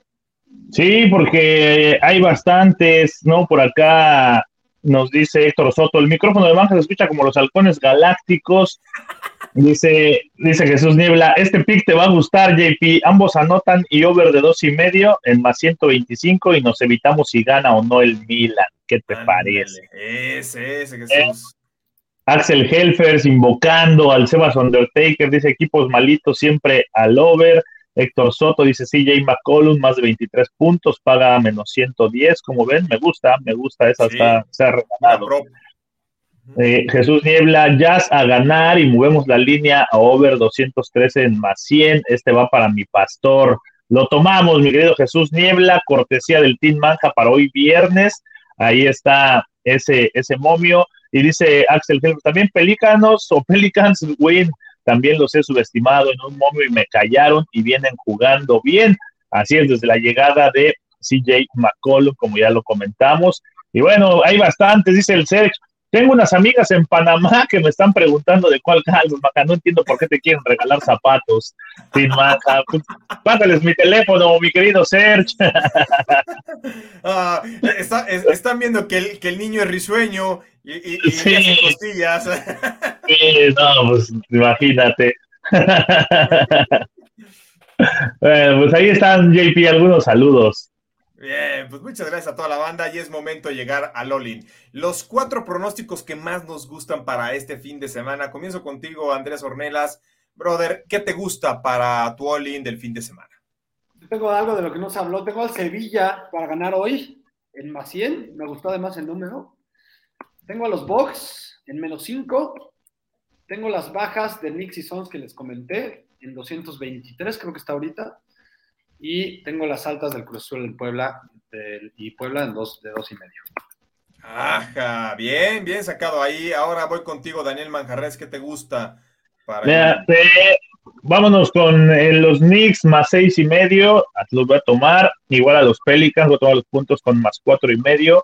Sí, porque hay bastantes, ¿no? Por acá nos dice Héctor Soto, el micrófono de Manja se escucha como los halcones galácticos. Dice, dice Jesús Niebla, este pick te va a gustar, JP. Ambos anotan y over de dos y medio en más 125 y nos evitamos si gana o no el Milan. ¿Qué te parece? Ese, ese Jesús. Axel Helfers invocando al Sebas Undertaker, dice equipos malitos siempre al over. Héctor Soto dice CJ McCollum, más de 23 puntos, paga menos 110. Como ven, me gusta, me gusta, esa está, se ha regalado. Eh, Jesús Niebla, Jazz a ganar y movemos la línea a over 213 en más 100. Este va para mi pastor. Lo tomamos, mi querido Jesús Niebla, cortesía del Team Manja para hoy viernes. Ahí está ese, ese momio. Y dice Axel también Pelícanos o Pelicans win también los he subestimado en un momento y me callaron y vienen jugando bien. Así es, desde la llegada de CJ McCollum, como ya lo comentamos. Y bueno, hay bastantes, dice el Sergio. Tengo unas amigas en Panamá que me están preguntando de cuál calzas, Maca. No entiendo por qué te quieren regalar zapatos. Sin Maca. Pásales mi teléfono, mi querido Serge. Ah, están viendo que el, que el, niño es risueño y, y, sí. hace costillas. sí, no, pues imagínate. bueno, pues ahí están, JP, algunos saludos. Bien, pues muchas gracias a toda la banda y es momento de llegar a Lolin. Los cuatro pronósticos que más nos gustan para este fin de semana. Comienzo contigo, Andrés Ornelas. Brother, ¿qué te gusta para tu All-In del fin de semana? Tengo algo de lo que nos habló. Tengo al Sevilla para ganar hoy en más 100. Me gustó además el número. Tengo a los Bucks en menos 5. Tengo las bajas de Knicks y Sons que les comenté en 223, creo que está ahorita. Y tengo las altas del Cruz Azul en Puebla del, y Puebla en dos, de dos y medio. Ajá, bien, bien sacado ahí. Ahora voy contigo, Daniel Manjarres, ¿qué te gusta? Para vámonos con eh, los Knicks más seis y medio, los voy a tomar, igual a los Pelicans, voy a tomar los puntos con más cuatro y medio,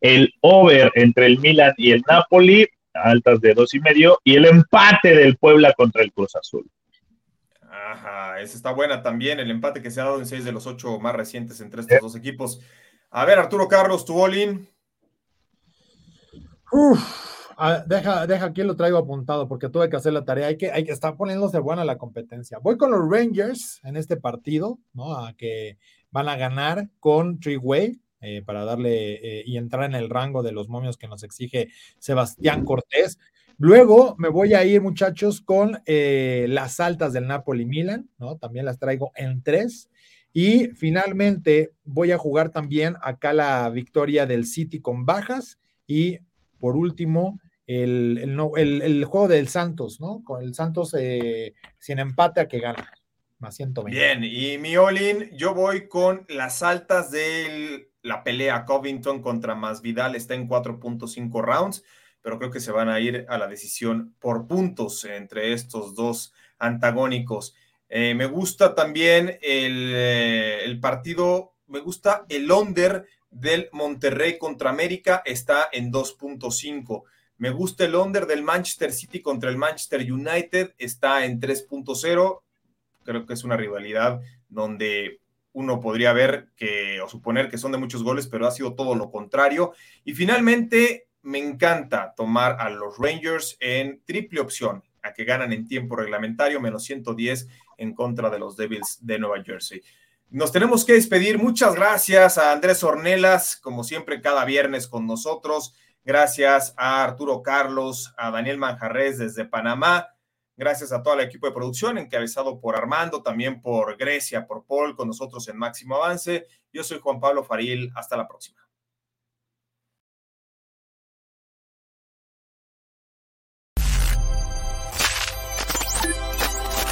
el over entre el Milan y el Napoli, altas de dos y medio, y el empate del Puebla contra el Cruz Azul. Ajá, esa está buena también, el empate que se ha dado en seis de los ocho más recientes entre estos dos equipos. A ver, Arturo Carlos, tu all deja, deja aquí lo traigo apuntado porque tuve que hacer la tarea. Hay que, hay que estar poniéndose buena la competencia. Voy con los Rangers en este partido, ¿no? A que van a ganar con Treeway eh, para darle eh, y entrar en el rango de los momios que nos exige Sebastián Cortés. Luego me voy a ir, muchachos, con eh, las altas del Napoli Milan, ¿no? También las traigo en tres. Y finalmente voy a jugar también acá la victoria del City con bajas. Y por último, el, el, juego del Santos, ¿no? Con el Santos eh, sin empate a que gana. Más 120. Bien, y mi Olin, yo voy con las altas de la pelea Covington contra Masvidal, está en 4.5 rounds pero creo que se van a ir a la decisión por puntos entre estos dos antagónicos. Eh, me gusta también el, eh, el, partido, me gusta el under del Monterrey contra América, está en 2.5. Me gusta el under del Manchester City contra el Manchester United, está en 3.0. Creo que es una rivalidad donde uno podría ver que o suponer que son de muchos goles, pero ha sido todo lo contrario. Y finalmente, me encanta tomar a los Rangers en triple opción, a que ganan en tiempo reglamentario, menos 110 en contra de los Devils de Nueva Jersey. Nos tenemos que despedir. Muchas gracias a Andrés Ornelas, como siempre, cada viernes con nosotros. Gracias a Arturo Carlos, a Daniel Manjarres desde Panamá. Gracias a todo el equipo de producción, encabezado por Armando, también por Grecia, por Paul, con nosotros en Máximo Avance. Yo soy Juan Pablo Faril. Hasta la próxima.